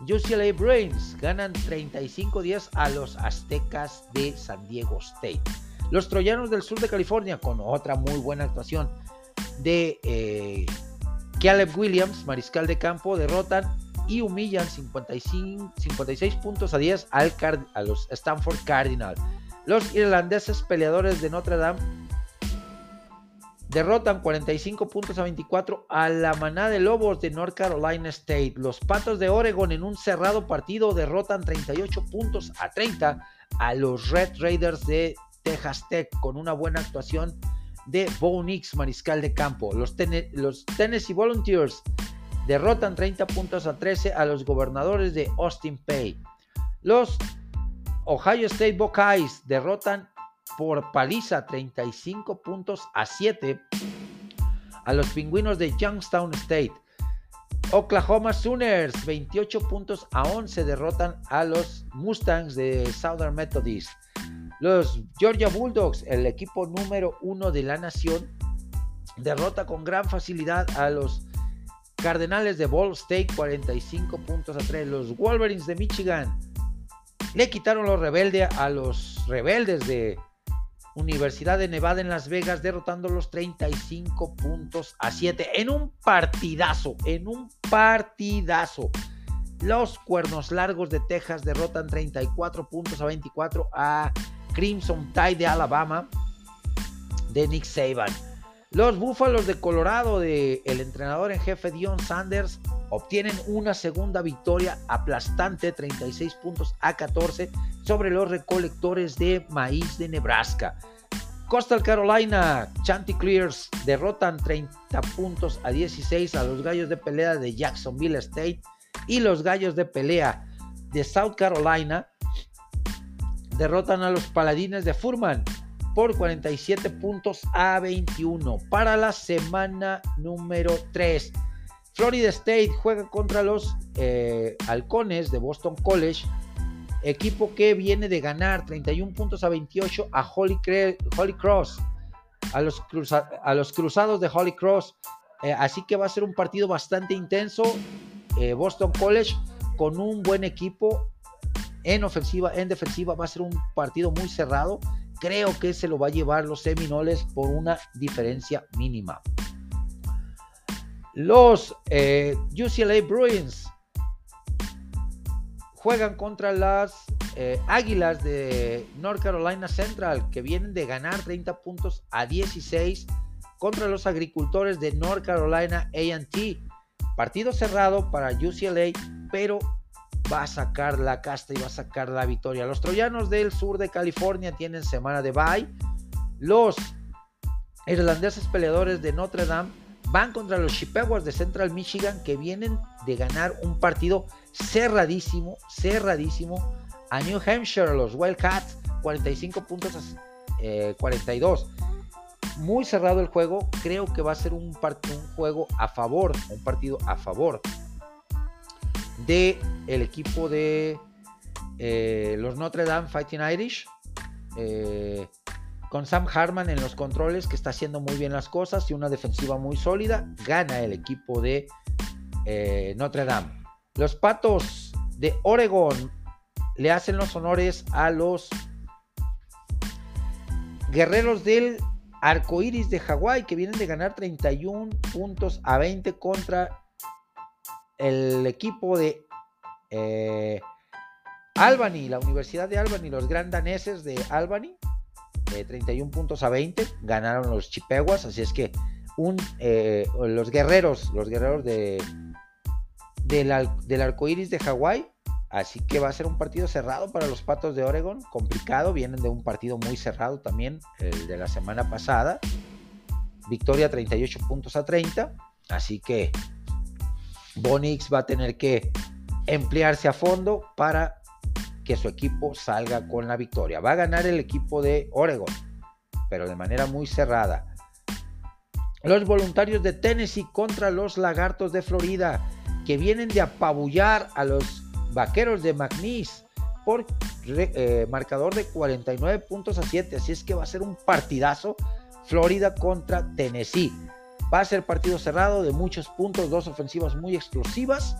UCLA Brains ganan 35-10 a los Aztecas de San Diego State. Los Troyanos del sur de California, con otra muy buena actuación de eh, Caleb Williams, mariscal de campo, derrotan y humillan 55, 56 puntos a 10 al a los Stanford Cardinal. Los irlandeses peleadores de Notre Dame derrotan 45 puntos a 24 a la manada de Lobos de North Carolina State. Los Patos de Oregon en un cerrado partido derrotan 38 puntos a 30 a los Red Raiders de Texas Tech con una buena actuación de Bo Nix, mariscal de campo. Los, los Tennessee Volunteers derrotan 30 puntos a 13 a los gobernadores de Austin Pay. Los Ohio State Buckeyes derrotan por paliza 35 puntos a 7 a los pingüinos de Youngstown State. Oklahoma Sooners 28 puntos a 11 derrotan a los Mustangs de Southern Methodist. Los Georgia Bulldogs, el equipo número uno de la nación, derrota con gran facilidad a los Cardenales de Ball State 45 puntos a 3. Los Wolverines de Michigan le quitaron los rebeldes a los rebeldes de Universidad de Nevada en Las Vegas, derrotando los 35 puntos a 7 en un partidazo, en un partidazo. Los Cuernos Largos de Texas derrotan 34 puntos a 24 a Crimson Tide de Alabama de Nick Saban. Los Búfalos de Colorado de el entrenador en jefe Dion Sanders obtienen una segunda victoria aplastante 36 puntos a 14 sobre los recolectores de maíz de Nebraska. Coastal Carolina, Chanticleers derrotan 30 puntos a 16 a los gallos de pelea de Jacksonville State y los gallos de pelea de South Carolina derrotan a los paladines de Furman por 47 puntos a 21 para la semana número 3. Florida State juega contra los eh, halcones de Boston College equipo que viene de ganar 31 puntos a 28 a Holy, Cross, a los, a los, cruzados de Holy Cross. Eh, así que va a ser un partido bastante intenso. Eh, Boston College con un buen equipo en ofensiva, en defensiva, va a ser un partido muy cerrado. Creo que se lo va a llevar los Seminoles por una diferencia mínima. Los eh, UCLA Bruins juegan contra las eh, Águilas de North Carolina Central, que vienen de ganar 30 puntos a 16 contra los agricultores de North Carolina AT. Partido cerrado para UCLA, pero va a sacar la casta y va a sacar la victoria. Los troyanos del sur de California tienen semana de bye. Los irlandeses peleadores de Notre Dame van contra los Chippewas de Central Michigan que vienen de ganar un partido cerradísimo, cerradísimo a New Hampshire, los Wildcats, 45 puntos a 42. Eh, Muy cerrado el juego, creo que va a ser un, un juego a favor, un partido a favor de el equipo de eh, los Notre Dame Fighting Irish. Eh, con Sam Harman en los controles, que está haciendo muy bien las cosas y una defensiva muy sólida, gana el equipo de Notre Dame. Los Patos de Oregon le hacen los honores a los guerreros del arco iris de Hawái que vienen de ganar 31 puntos a 20 contra el equipo de eh, Albany, la Universidad de Albany, los gran daneses de Albany, 31 puntos a 20, ganaron los Chipeguas, así es que eh, los guerreros, los guerreros de, del, del arco iris de Hawái, así que va a ser un partido cerrado para los Patos de Oregon, complicado, vienen de un partido muy cerrado también, el de la semana pasada, victoria 38 puntos a 30, así que Bonix va a tener que emplearse a fondo para que su equipo salga con la victoria. Va a ganar el equipo de Oregon, pero de manera muy cerrada. Los voluntarios de Tennessee contra los lagartos de Florida, que vienen de apabullar a los vaqueros de McNeese por eh, marcador de 49 puntos a 7. Así es que va a ser un partidazo Florida contra Tennessee. Va a ser partido cerrado de muchos puntos, dos ofensivas muy explosivas.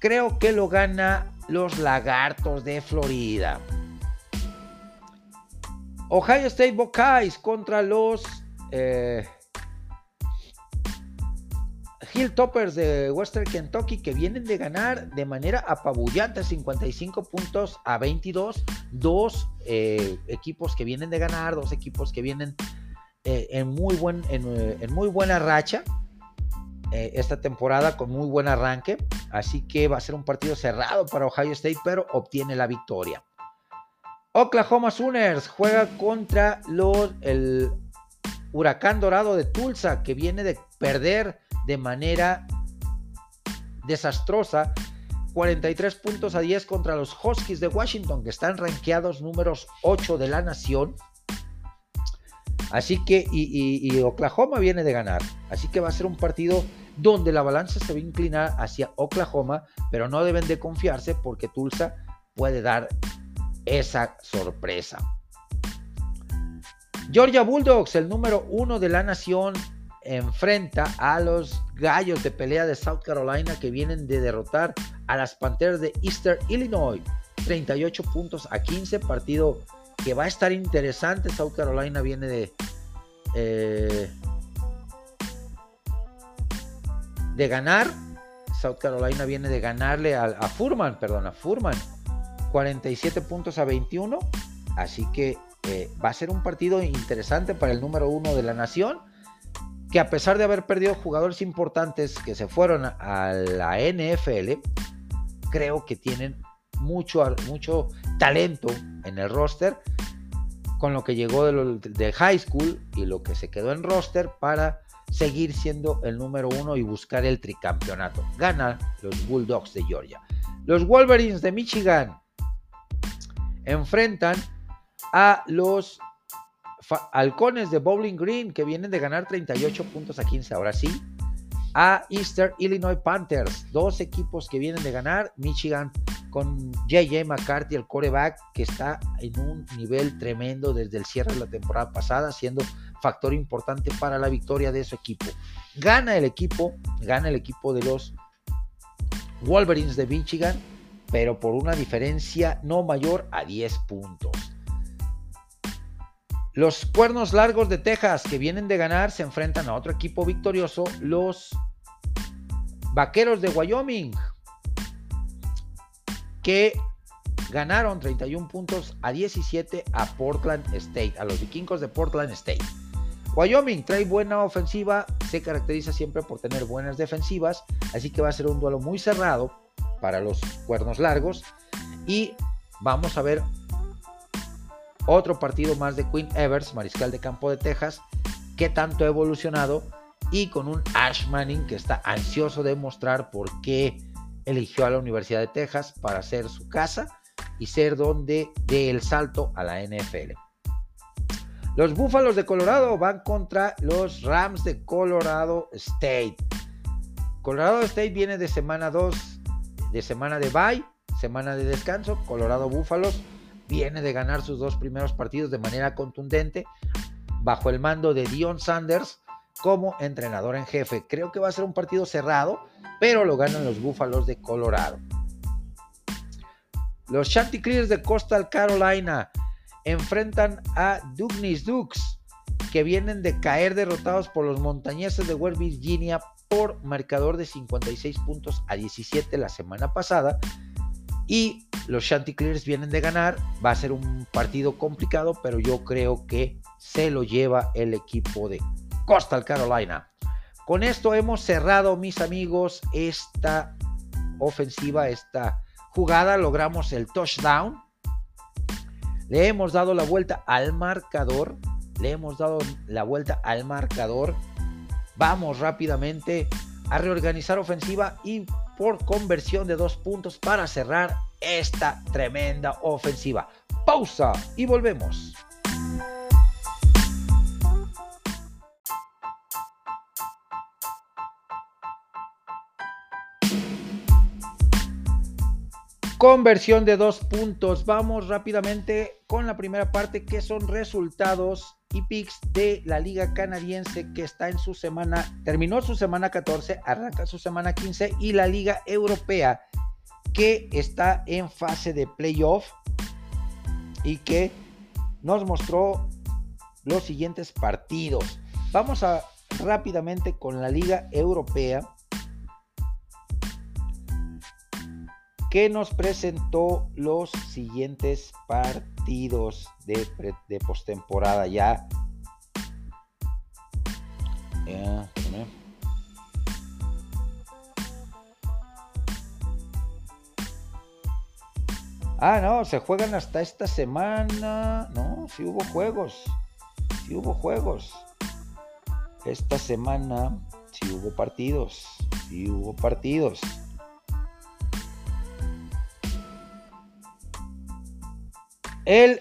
Creo que lo gana los lagartos de Florida. Ohio State Buckeyes contra los eh, Hilltoppers de Western Kentucky que vienen de ganar de manera apabullante 55 puntos a 22. Dos eh, equipos que vienen de ganar, dos equipos que vienen eh, en, muy buen, en muy buena racha. Eh, esta temporada con muy buen arranque. Así que va a ser un partido cerrado para Ohio State, pero obtiene la victoria. Oklahoma Sooners juega contra los, el Huracán Dorado de Tulsa, que viene de perder de manera desastrosa 43 puntos a 10 contra los Huskies de Washington, que están rankeados números 8 de la nación. Así que, y, Oklahoma viene de ganar. Así que va a ser un partido donde la balanza se va a inclinar hacia Oklahoma, pero no deben de confiarse porque Tulsa puede dar esa sorpresa. Georgia Bulldogs, el número uno de la nación, enfrenta a los gallos de pelea de South Carolina que vienen de derrotar a las Panteras de Eastern Illinois. 38 puntos a 15, partido que va a estar interesante. South Carolina viene de eh, de ganar. South Carolina viene de ganarle a, Furman, perdón, a Furman. 47 puntos a 21. Así que eh, va a ser un partido interesante para el número uno de la nación. Que a pesar de haber perdido jugadores importantes que se fueron a la NFL, creo que tienen mucho, mucho talento en el roster. Con lo que llegó de, high school y lo que se quedó en roster para seguir siendo el número uno y buscar el tricampeonato. Gana los Bulldogs de Georgia. Los Wolverines de Michigan enfrentan a los Halcones de Bowling Green que vienen de ganar 38 puntos a 15. Ahora sí, a Eastern Illinois Panthers, dos equipos que vienen de ganar. Michigan con JJ McCarthy, el coreback, que está en un nivel tremendo desde el cierre de la temporada pasada, siendo factor importante para la victoria de su equipo. Gana el equipo, gana el equipo de los Wolverines de Michigan, pero por una diferencia no mayor a 10 puntos. Los cuernos largos de Texas que vienen de ganar se enfrentan a otro equipo victorioso, los Vaqueros de Wyoming, que ganaron 31 puntos a 17 a Portland State, a los vikingos de Portland State. Wyoming trae buena ofensiva, se caracteriza siempre por tener buenas defensivas, así que va a ser un duelo muy cerrado para los cuernos largos. Y vamos a ver otro partido más de Quinn Evers, mariscal de campo de Texas, que tanto ha evolucionado y con un Ash Manning que está ansioso de mostrar por qué eligió a la Universidad de Texas para ser su casa y ser donde dé el salto a la NFL. Los Búfalos de Colorado van contra los Rams de Colorado State. Colorado State viene de semana 2, de semana de bye, semana de descanso. Colorado Búfalos viene de ganar sus dos primeros partidos de manera contundente bajo el mando de Dion Sanders como entrenador en jefe. Creo que va a ser un partido cerrado, pero lo ganan los Búfalos de Colorado. Los Chanticleers de Coastal Carolina enfrentan a Dugnis Dukes, que vienen de caer derrotados por los montañeses de West Virginia por marcador de 56 puntos a 17 la semana pasada. Y los Chanticleers vienen de ganar. Va a ser un partido complicado, pero yo creo que se lo lleva el equipo de Coastal Carolina. Con esto hemos cerrado, mis amigos, esta ofensiva, esta jugada. Logramos el touchdown. Le hemos dado la vuelta al marcador. Le hemos dado la vuelta al marcador. Vamos rápidamente a reorganizar ofensiva y por conversión de dos puntos para cerrar esta tremenda ofensiva. Pausa y volvemos. Conversión de dos puntos. Vamos rápidamente con la primera parte que son resultados y picks de la liga canadiense que está en su semana, terminó su semana 14, arranca su semana 15 y la liga europea que está en fase de playoff y que nos mostró los siguientes partidos. Vamos a rápidamente con la liga europea que nos presentó los siguientes partidos de, postemporada ya. ah, no, se juegan hasta esta semana. No, si hubo juegos. Si hubo juegos. Esta semana si hubo partidos. Si hubo partidos. El,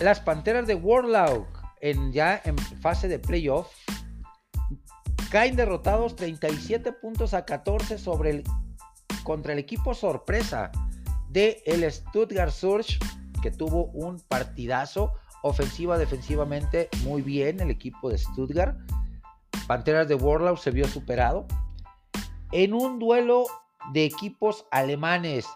las Panteras de Warlock, en, ya en fase de playoff, caen derrotados 37 puntos a 14 sobre el, contra el equipo sorpresa de el Stuttgart Surge, que tuvo un partidazo ofensiva, defensivamente muy bien el equipo de Stuttgart. Panteras de Warlock se vio superado. En un duelo de equipos alemanes,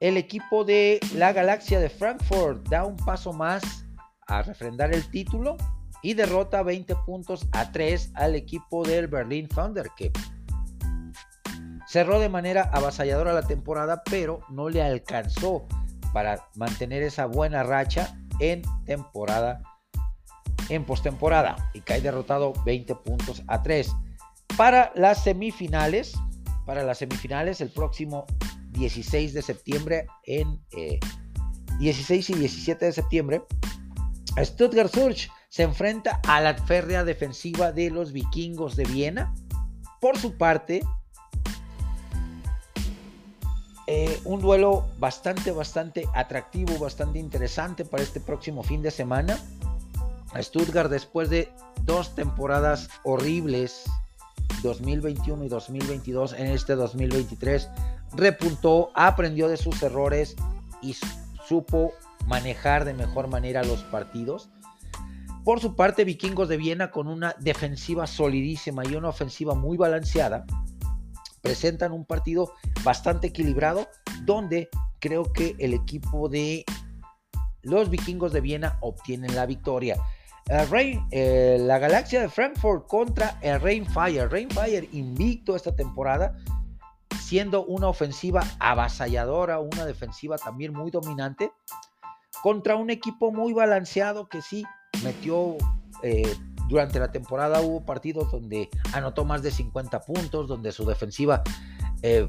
el equipo de la Galaxia de Frankfurt da un paso más a refrendar el título y derrota 20 puntos a 3 al equipo del Berlin Thunder que cerró de manera avasalladora la temporada pero no le alcanzó para mantener esa buena racha en temporada en postemporada y cae derrotado 20 puntos a 3 para las semifinales para las semifinales el próximo 16 de septiembre en 16 eh, y 17 de septiembre, Stuttgart Surge se enfrenta a la férrea defensiva de los vikingos de Viena. Por su parte, eh, un duelo bastante, bastante atractivo, bastante interesante para este próximo fin de semana. Stuttgart, después de dos temporadas horribles, 2021 y 2022, en este 2023 repuntó, aprendió de sus errores y supo manejar de mejor manera los partidos. Por su parte, Vikingos de Viena, con una defensiva solidísima y una ofensiva muy balanceada, presentan un partido bastante equilibrado, donde creo que el equipo de los Vikingos de Viena obtienen la victoria. Eh, la galaxia de Frankfurt contra el Rainfire. Rainfire invicto esta temporada, siendo una ofensiva avasalladora, una defensiva también muy dominante, contra un equipo muy balanceado que sí metió eh, durante la temporada hubo partidos donde anotó más de 50 puntos, donde su defensiva eh,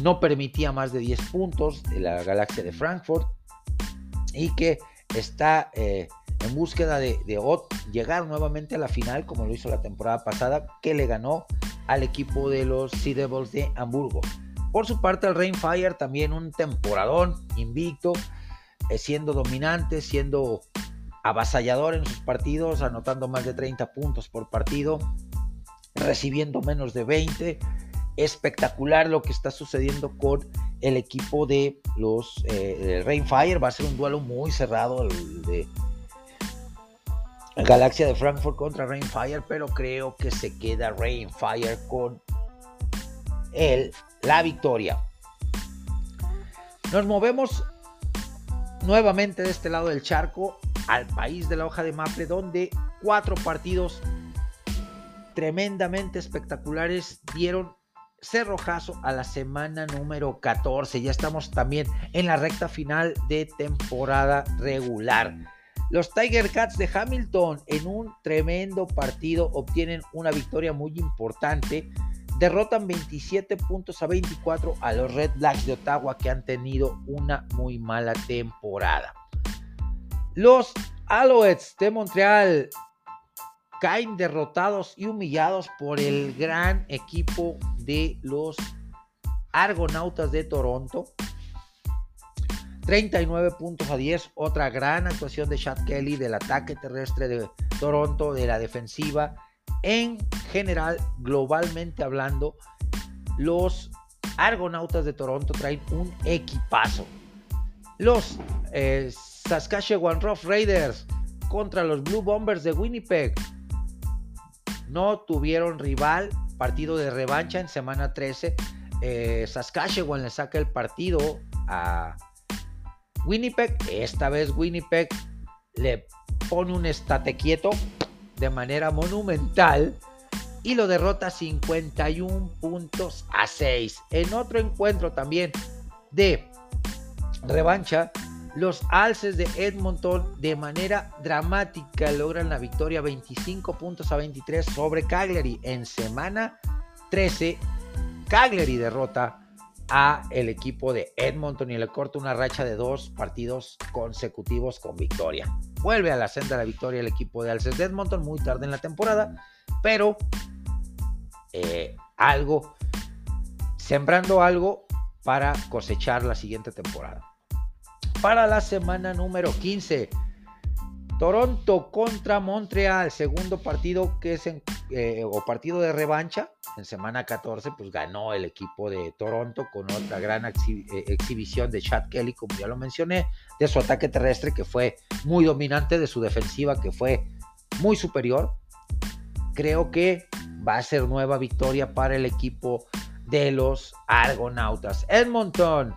no permitía más de 10 puntos de la galaxia de Frankfurt y que está eh, en búsqueda de, llegar nuevamente a la final como lo hizo la temporada pasada que le ganó al equipo de los Sea Devils de Hamburgo. Por su parte, el Rainfire también un temporadón invicto, eh, siendo dominante, siendo avasallador en sus partidos, anotando más de 30 puntos por partido, recibiendo menos de 20. Espectacular lo que está sucediendo con el equipo de los eh, Rainfire. Va a ser un duelo muy cerrado de Galaxia de Frankfurt contra Rainfire, pero creo que se queda Rainfire con el, la victoria. Nos movemos nuevamente de este lado del charco al país de la hoja de maple, donde cuatro partidos tremendamente espectaculares dieron cerrojazo a la semana número 14. Ya estamos también en la recta final de temporada regular. Los Tiger Cats de Hamilton en un tremendo partido obtienen una victoria muy importante. Derrotan 27 puntos a 24 a los Red Blacks de Ottawa que han tenido una muy mala temporada. Los Alouettes de Montreal caen derrotados y humillados por el gran equipo de los Argonautas de Toronto. 39 puntos a 10, otra gran actuación de Chad Kelly del ataque terrestre de Toronto, de la defensiva. En general, globalmente hablando, los Argonautas de Toronto traen un equipazo. Los eh, Saskatchewan Rough Raiders contra los Blue Bombers de Winnipeg no tuvieron rival, partido de revancha en semana 13. Eh, Saskatchewan le saca el partido a Winnipeg. Esta vez Winnipeg le pone un estate quieto de manera monumental y lo derrota 51 puntos a 6. En otro encuentro también de revancha, los alces de Edmonton de manera dramática logran la victoria 25 puntos a 23 sobre Cagliari. En semana 13, Cagliari derrota a el equipo de Edmonton y le corta una racha de dos partidos consecutivos con victoria. Vuelve a la senda de la victoria el equipo de Alces de Edmonton muy tarde en la temporada, pero eh, algo, sembrando algo para cosechar la siguiente temporada para la semana número 15. Toronto contra Montreal, segundo partido que es eh, o partido de revancha. En semana 14, pues ganó el equipo de Toronto con otra gran eh, exhibición de Chad Kelly, como ya lo mencioné, de su ataque terrestre que fue muy dominante, de su defensiva que fue muy superior. Creo que va a ser nueva victoria para el equipo de los Argonautas. Edmonton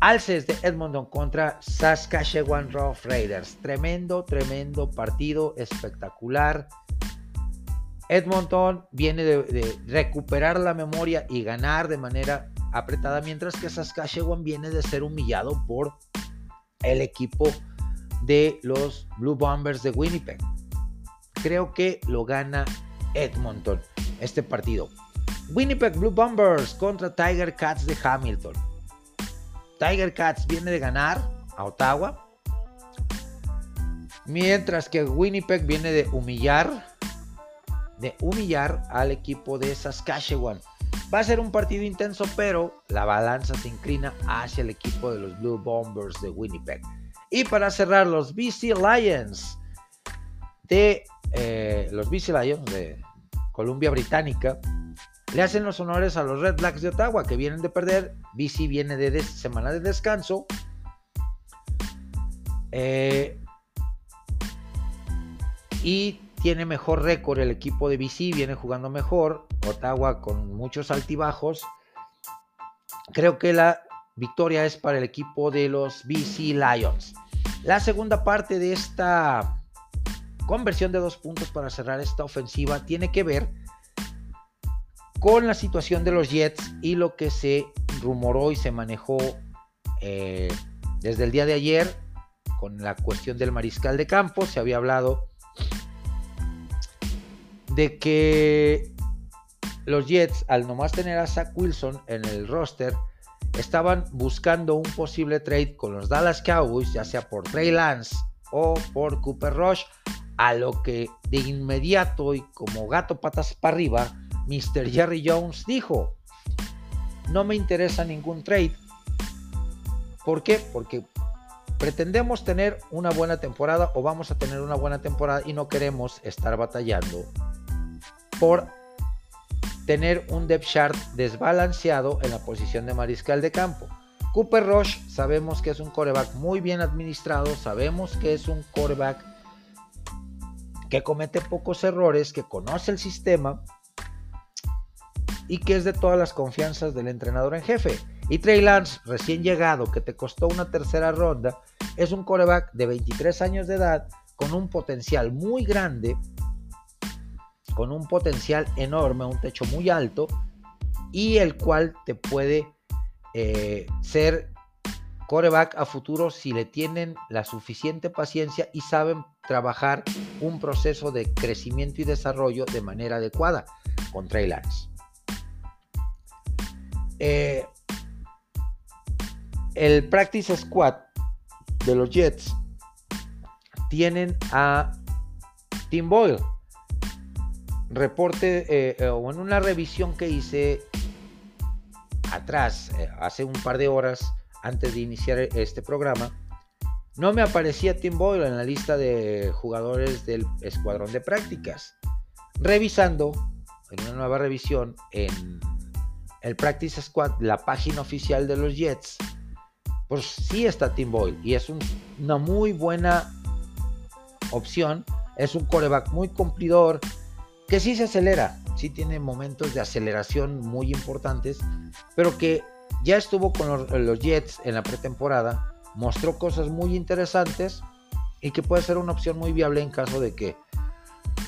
Alces de Edmonton contra Saskatchewan Rough Raiders. Tremendo, tremendo partido, espectacular. Edmonton viene de, recuperar la memoria y ganar de manera apretada, mientras que Saskatchewan viene de ser humillado por el equipo de los Blue Bombers de Winnipeg. Creo que lo gana Edmonton este partido. Winnipeg Blue Bombers contra Tiger Cats de Hamilton. Tiger Cats viene de ganar a Ottawa. Mientras que Winnipeg viene de humillar, de humillar al equipo de Saskatchewan. Va a ser un partido intenso, pero la balanza se inclina hacia el equipo de los Blue Bombers de Winnipeg. Y para cerrar, los BC Lions de eh, los BC Lions de Columbia Británica le hacen los honores a los Red Blacks de Ottawa que vienen de perder. BC viene de semana de descanso. Eh, y tiene mejor récord el equipo de BC, viene jugando mejor. Ottawa con muchos altibajos. Creo que la victoria es para el equipo de los BC Lions. La segunda parte de esta conversión de dos puntos para cerrar esta ofensiva tiene que ver con la situación de los Jets y lo que se rumoró y se manejó eh, desde el día de ayer con la cuestión del mariscal de campo. Se había hablado de que los Jets, al nomás tener a Zach Wilson en el roster, estaban buscando un posible trade con los Dallas Cowboys, ya sea por Trey Lance o por Cooper Rush, a lo que de inmediato y como gato patas para arriba, Mr. Jerry Jones dijo, no me interesa ningún trade. ¿Por qué? Porque pretendemos tener una buena temporada o vamos a tener una buena temporada y no queremos estar batallando por tener un depth chart desbalanceado en la posición de mariscal de campo. Cooper Rush sabemos que es un coreback muy bien administrado, sabemos que es un coreback que comete pocos errores, que conoce el sistema y que es de todas las confianzas del entrenador en jefe. Y Trey Lance, recién llegado, que te costó una tercera ronda, es un coreback de 23 años de edad con un potencial muy grande, con un potencial enorme, un techo muy alto, y el cual te puede eh, ser coreback a futuro si le tienen la suficiente paciencia y saben trabajar un proceso de crecimiento y desarrollo de manera adecuada con Trey Lance. Eh, el Practice Squad de los Jets tienen a Tim Boyle. Reporte eh, eh, o en una revisión que hice atrás, hace un par de horas antes de iniciar este programa, no me aparecía Tim Boyle en la lista de jugadores del escuadrón de prácticas. Revisando, en una nueva revisión, en el Practice Squad, la página oficial de los Jets, pues sí está Tim Boyle y es una muy buena opción. Es un coreback muy cumplidor que sí se acelera, sí tiene momentos de aceleración muy importantes, pero que ya estuvo con los, Jets en la pretemporada, mostró cosas muy interesantes y que puede ser una opción muy viable en caso de que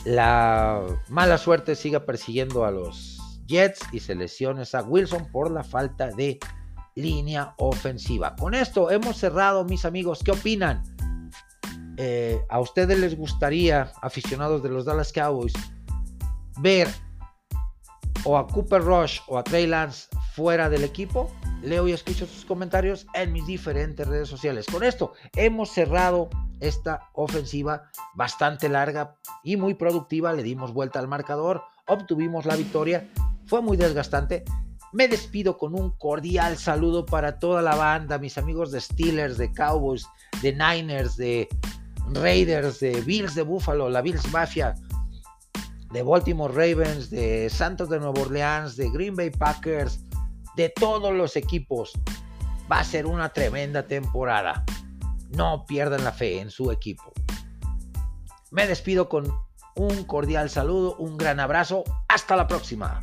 la mala suerte siga persiguiendo a los Jets y se a Wilson por la falta de línea ofensiva. Con esto hemos cerrado, mis amigos. ¿Qué opinan? Eh, ¿A ustedes les gustaría, aficionados de los Dallas Cowboys, ver o a Cooper Rush o a Trey Lance fuera del equipo? Leo y escucho sus comentarios en mis diferentes redes sociales. Con esto hemos cerrado esta ofensiva bastante larga y muy productiva. Le dimos vuelta al marcador, obtuvimos la victoria. Fue muy desgastante. Me despido con un cordial saludo para toda la banda, mis amigos de Steelers, de Cowboys, de Niners, de Raiders, de Bills de Buffalo, la Bills Mafia, de Baltimore Ravens, de Santos de Nueva Orleans, de Green Bay Packers, de todos los equipos. Va a ser una tremenda temporada. No pierdan la fe en su equipo. Me despido con un cordial saludo, un gran abrazo. Hasta la próxima.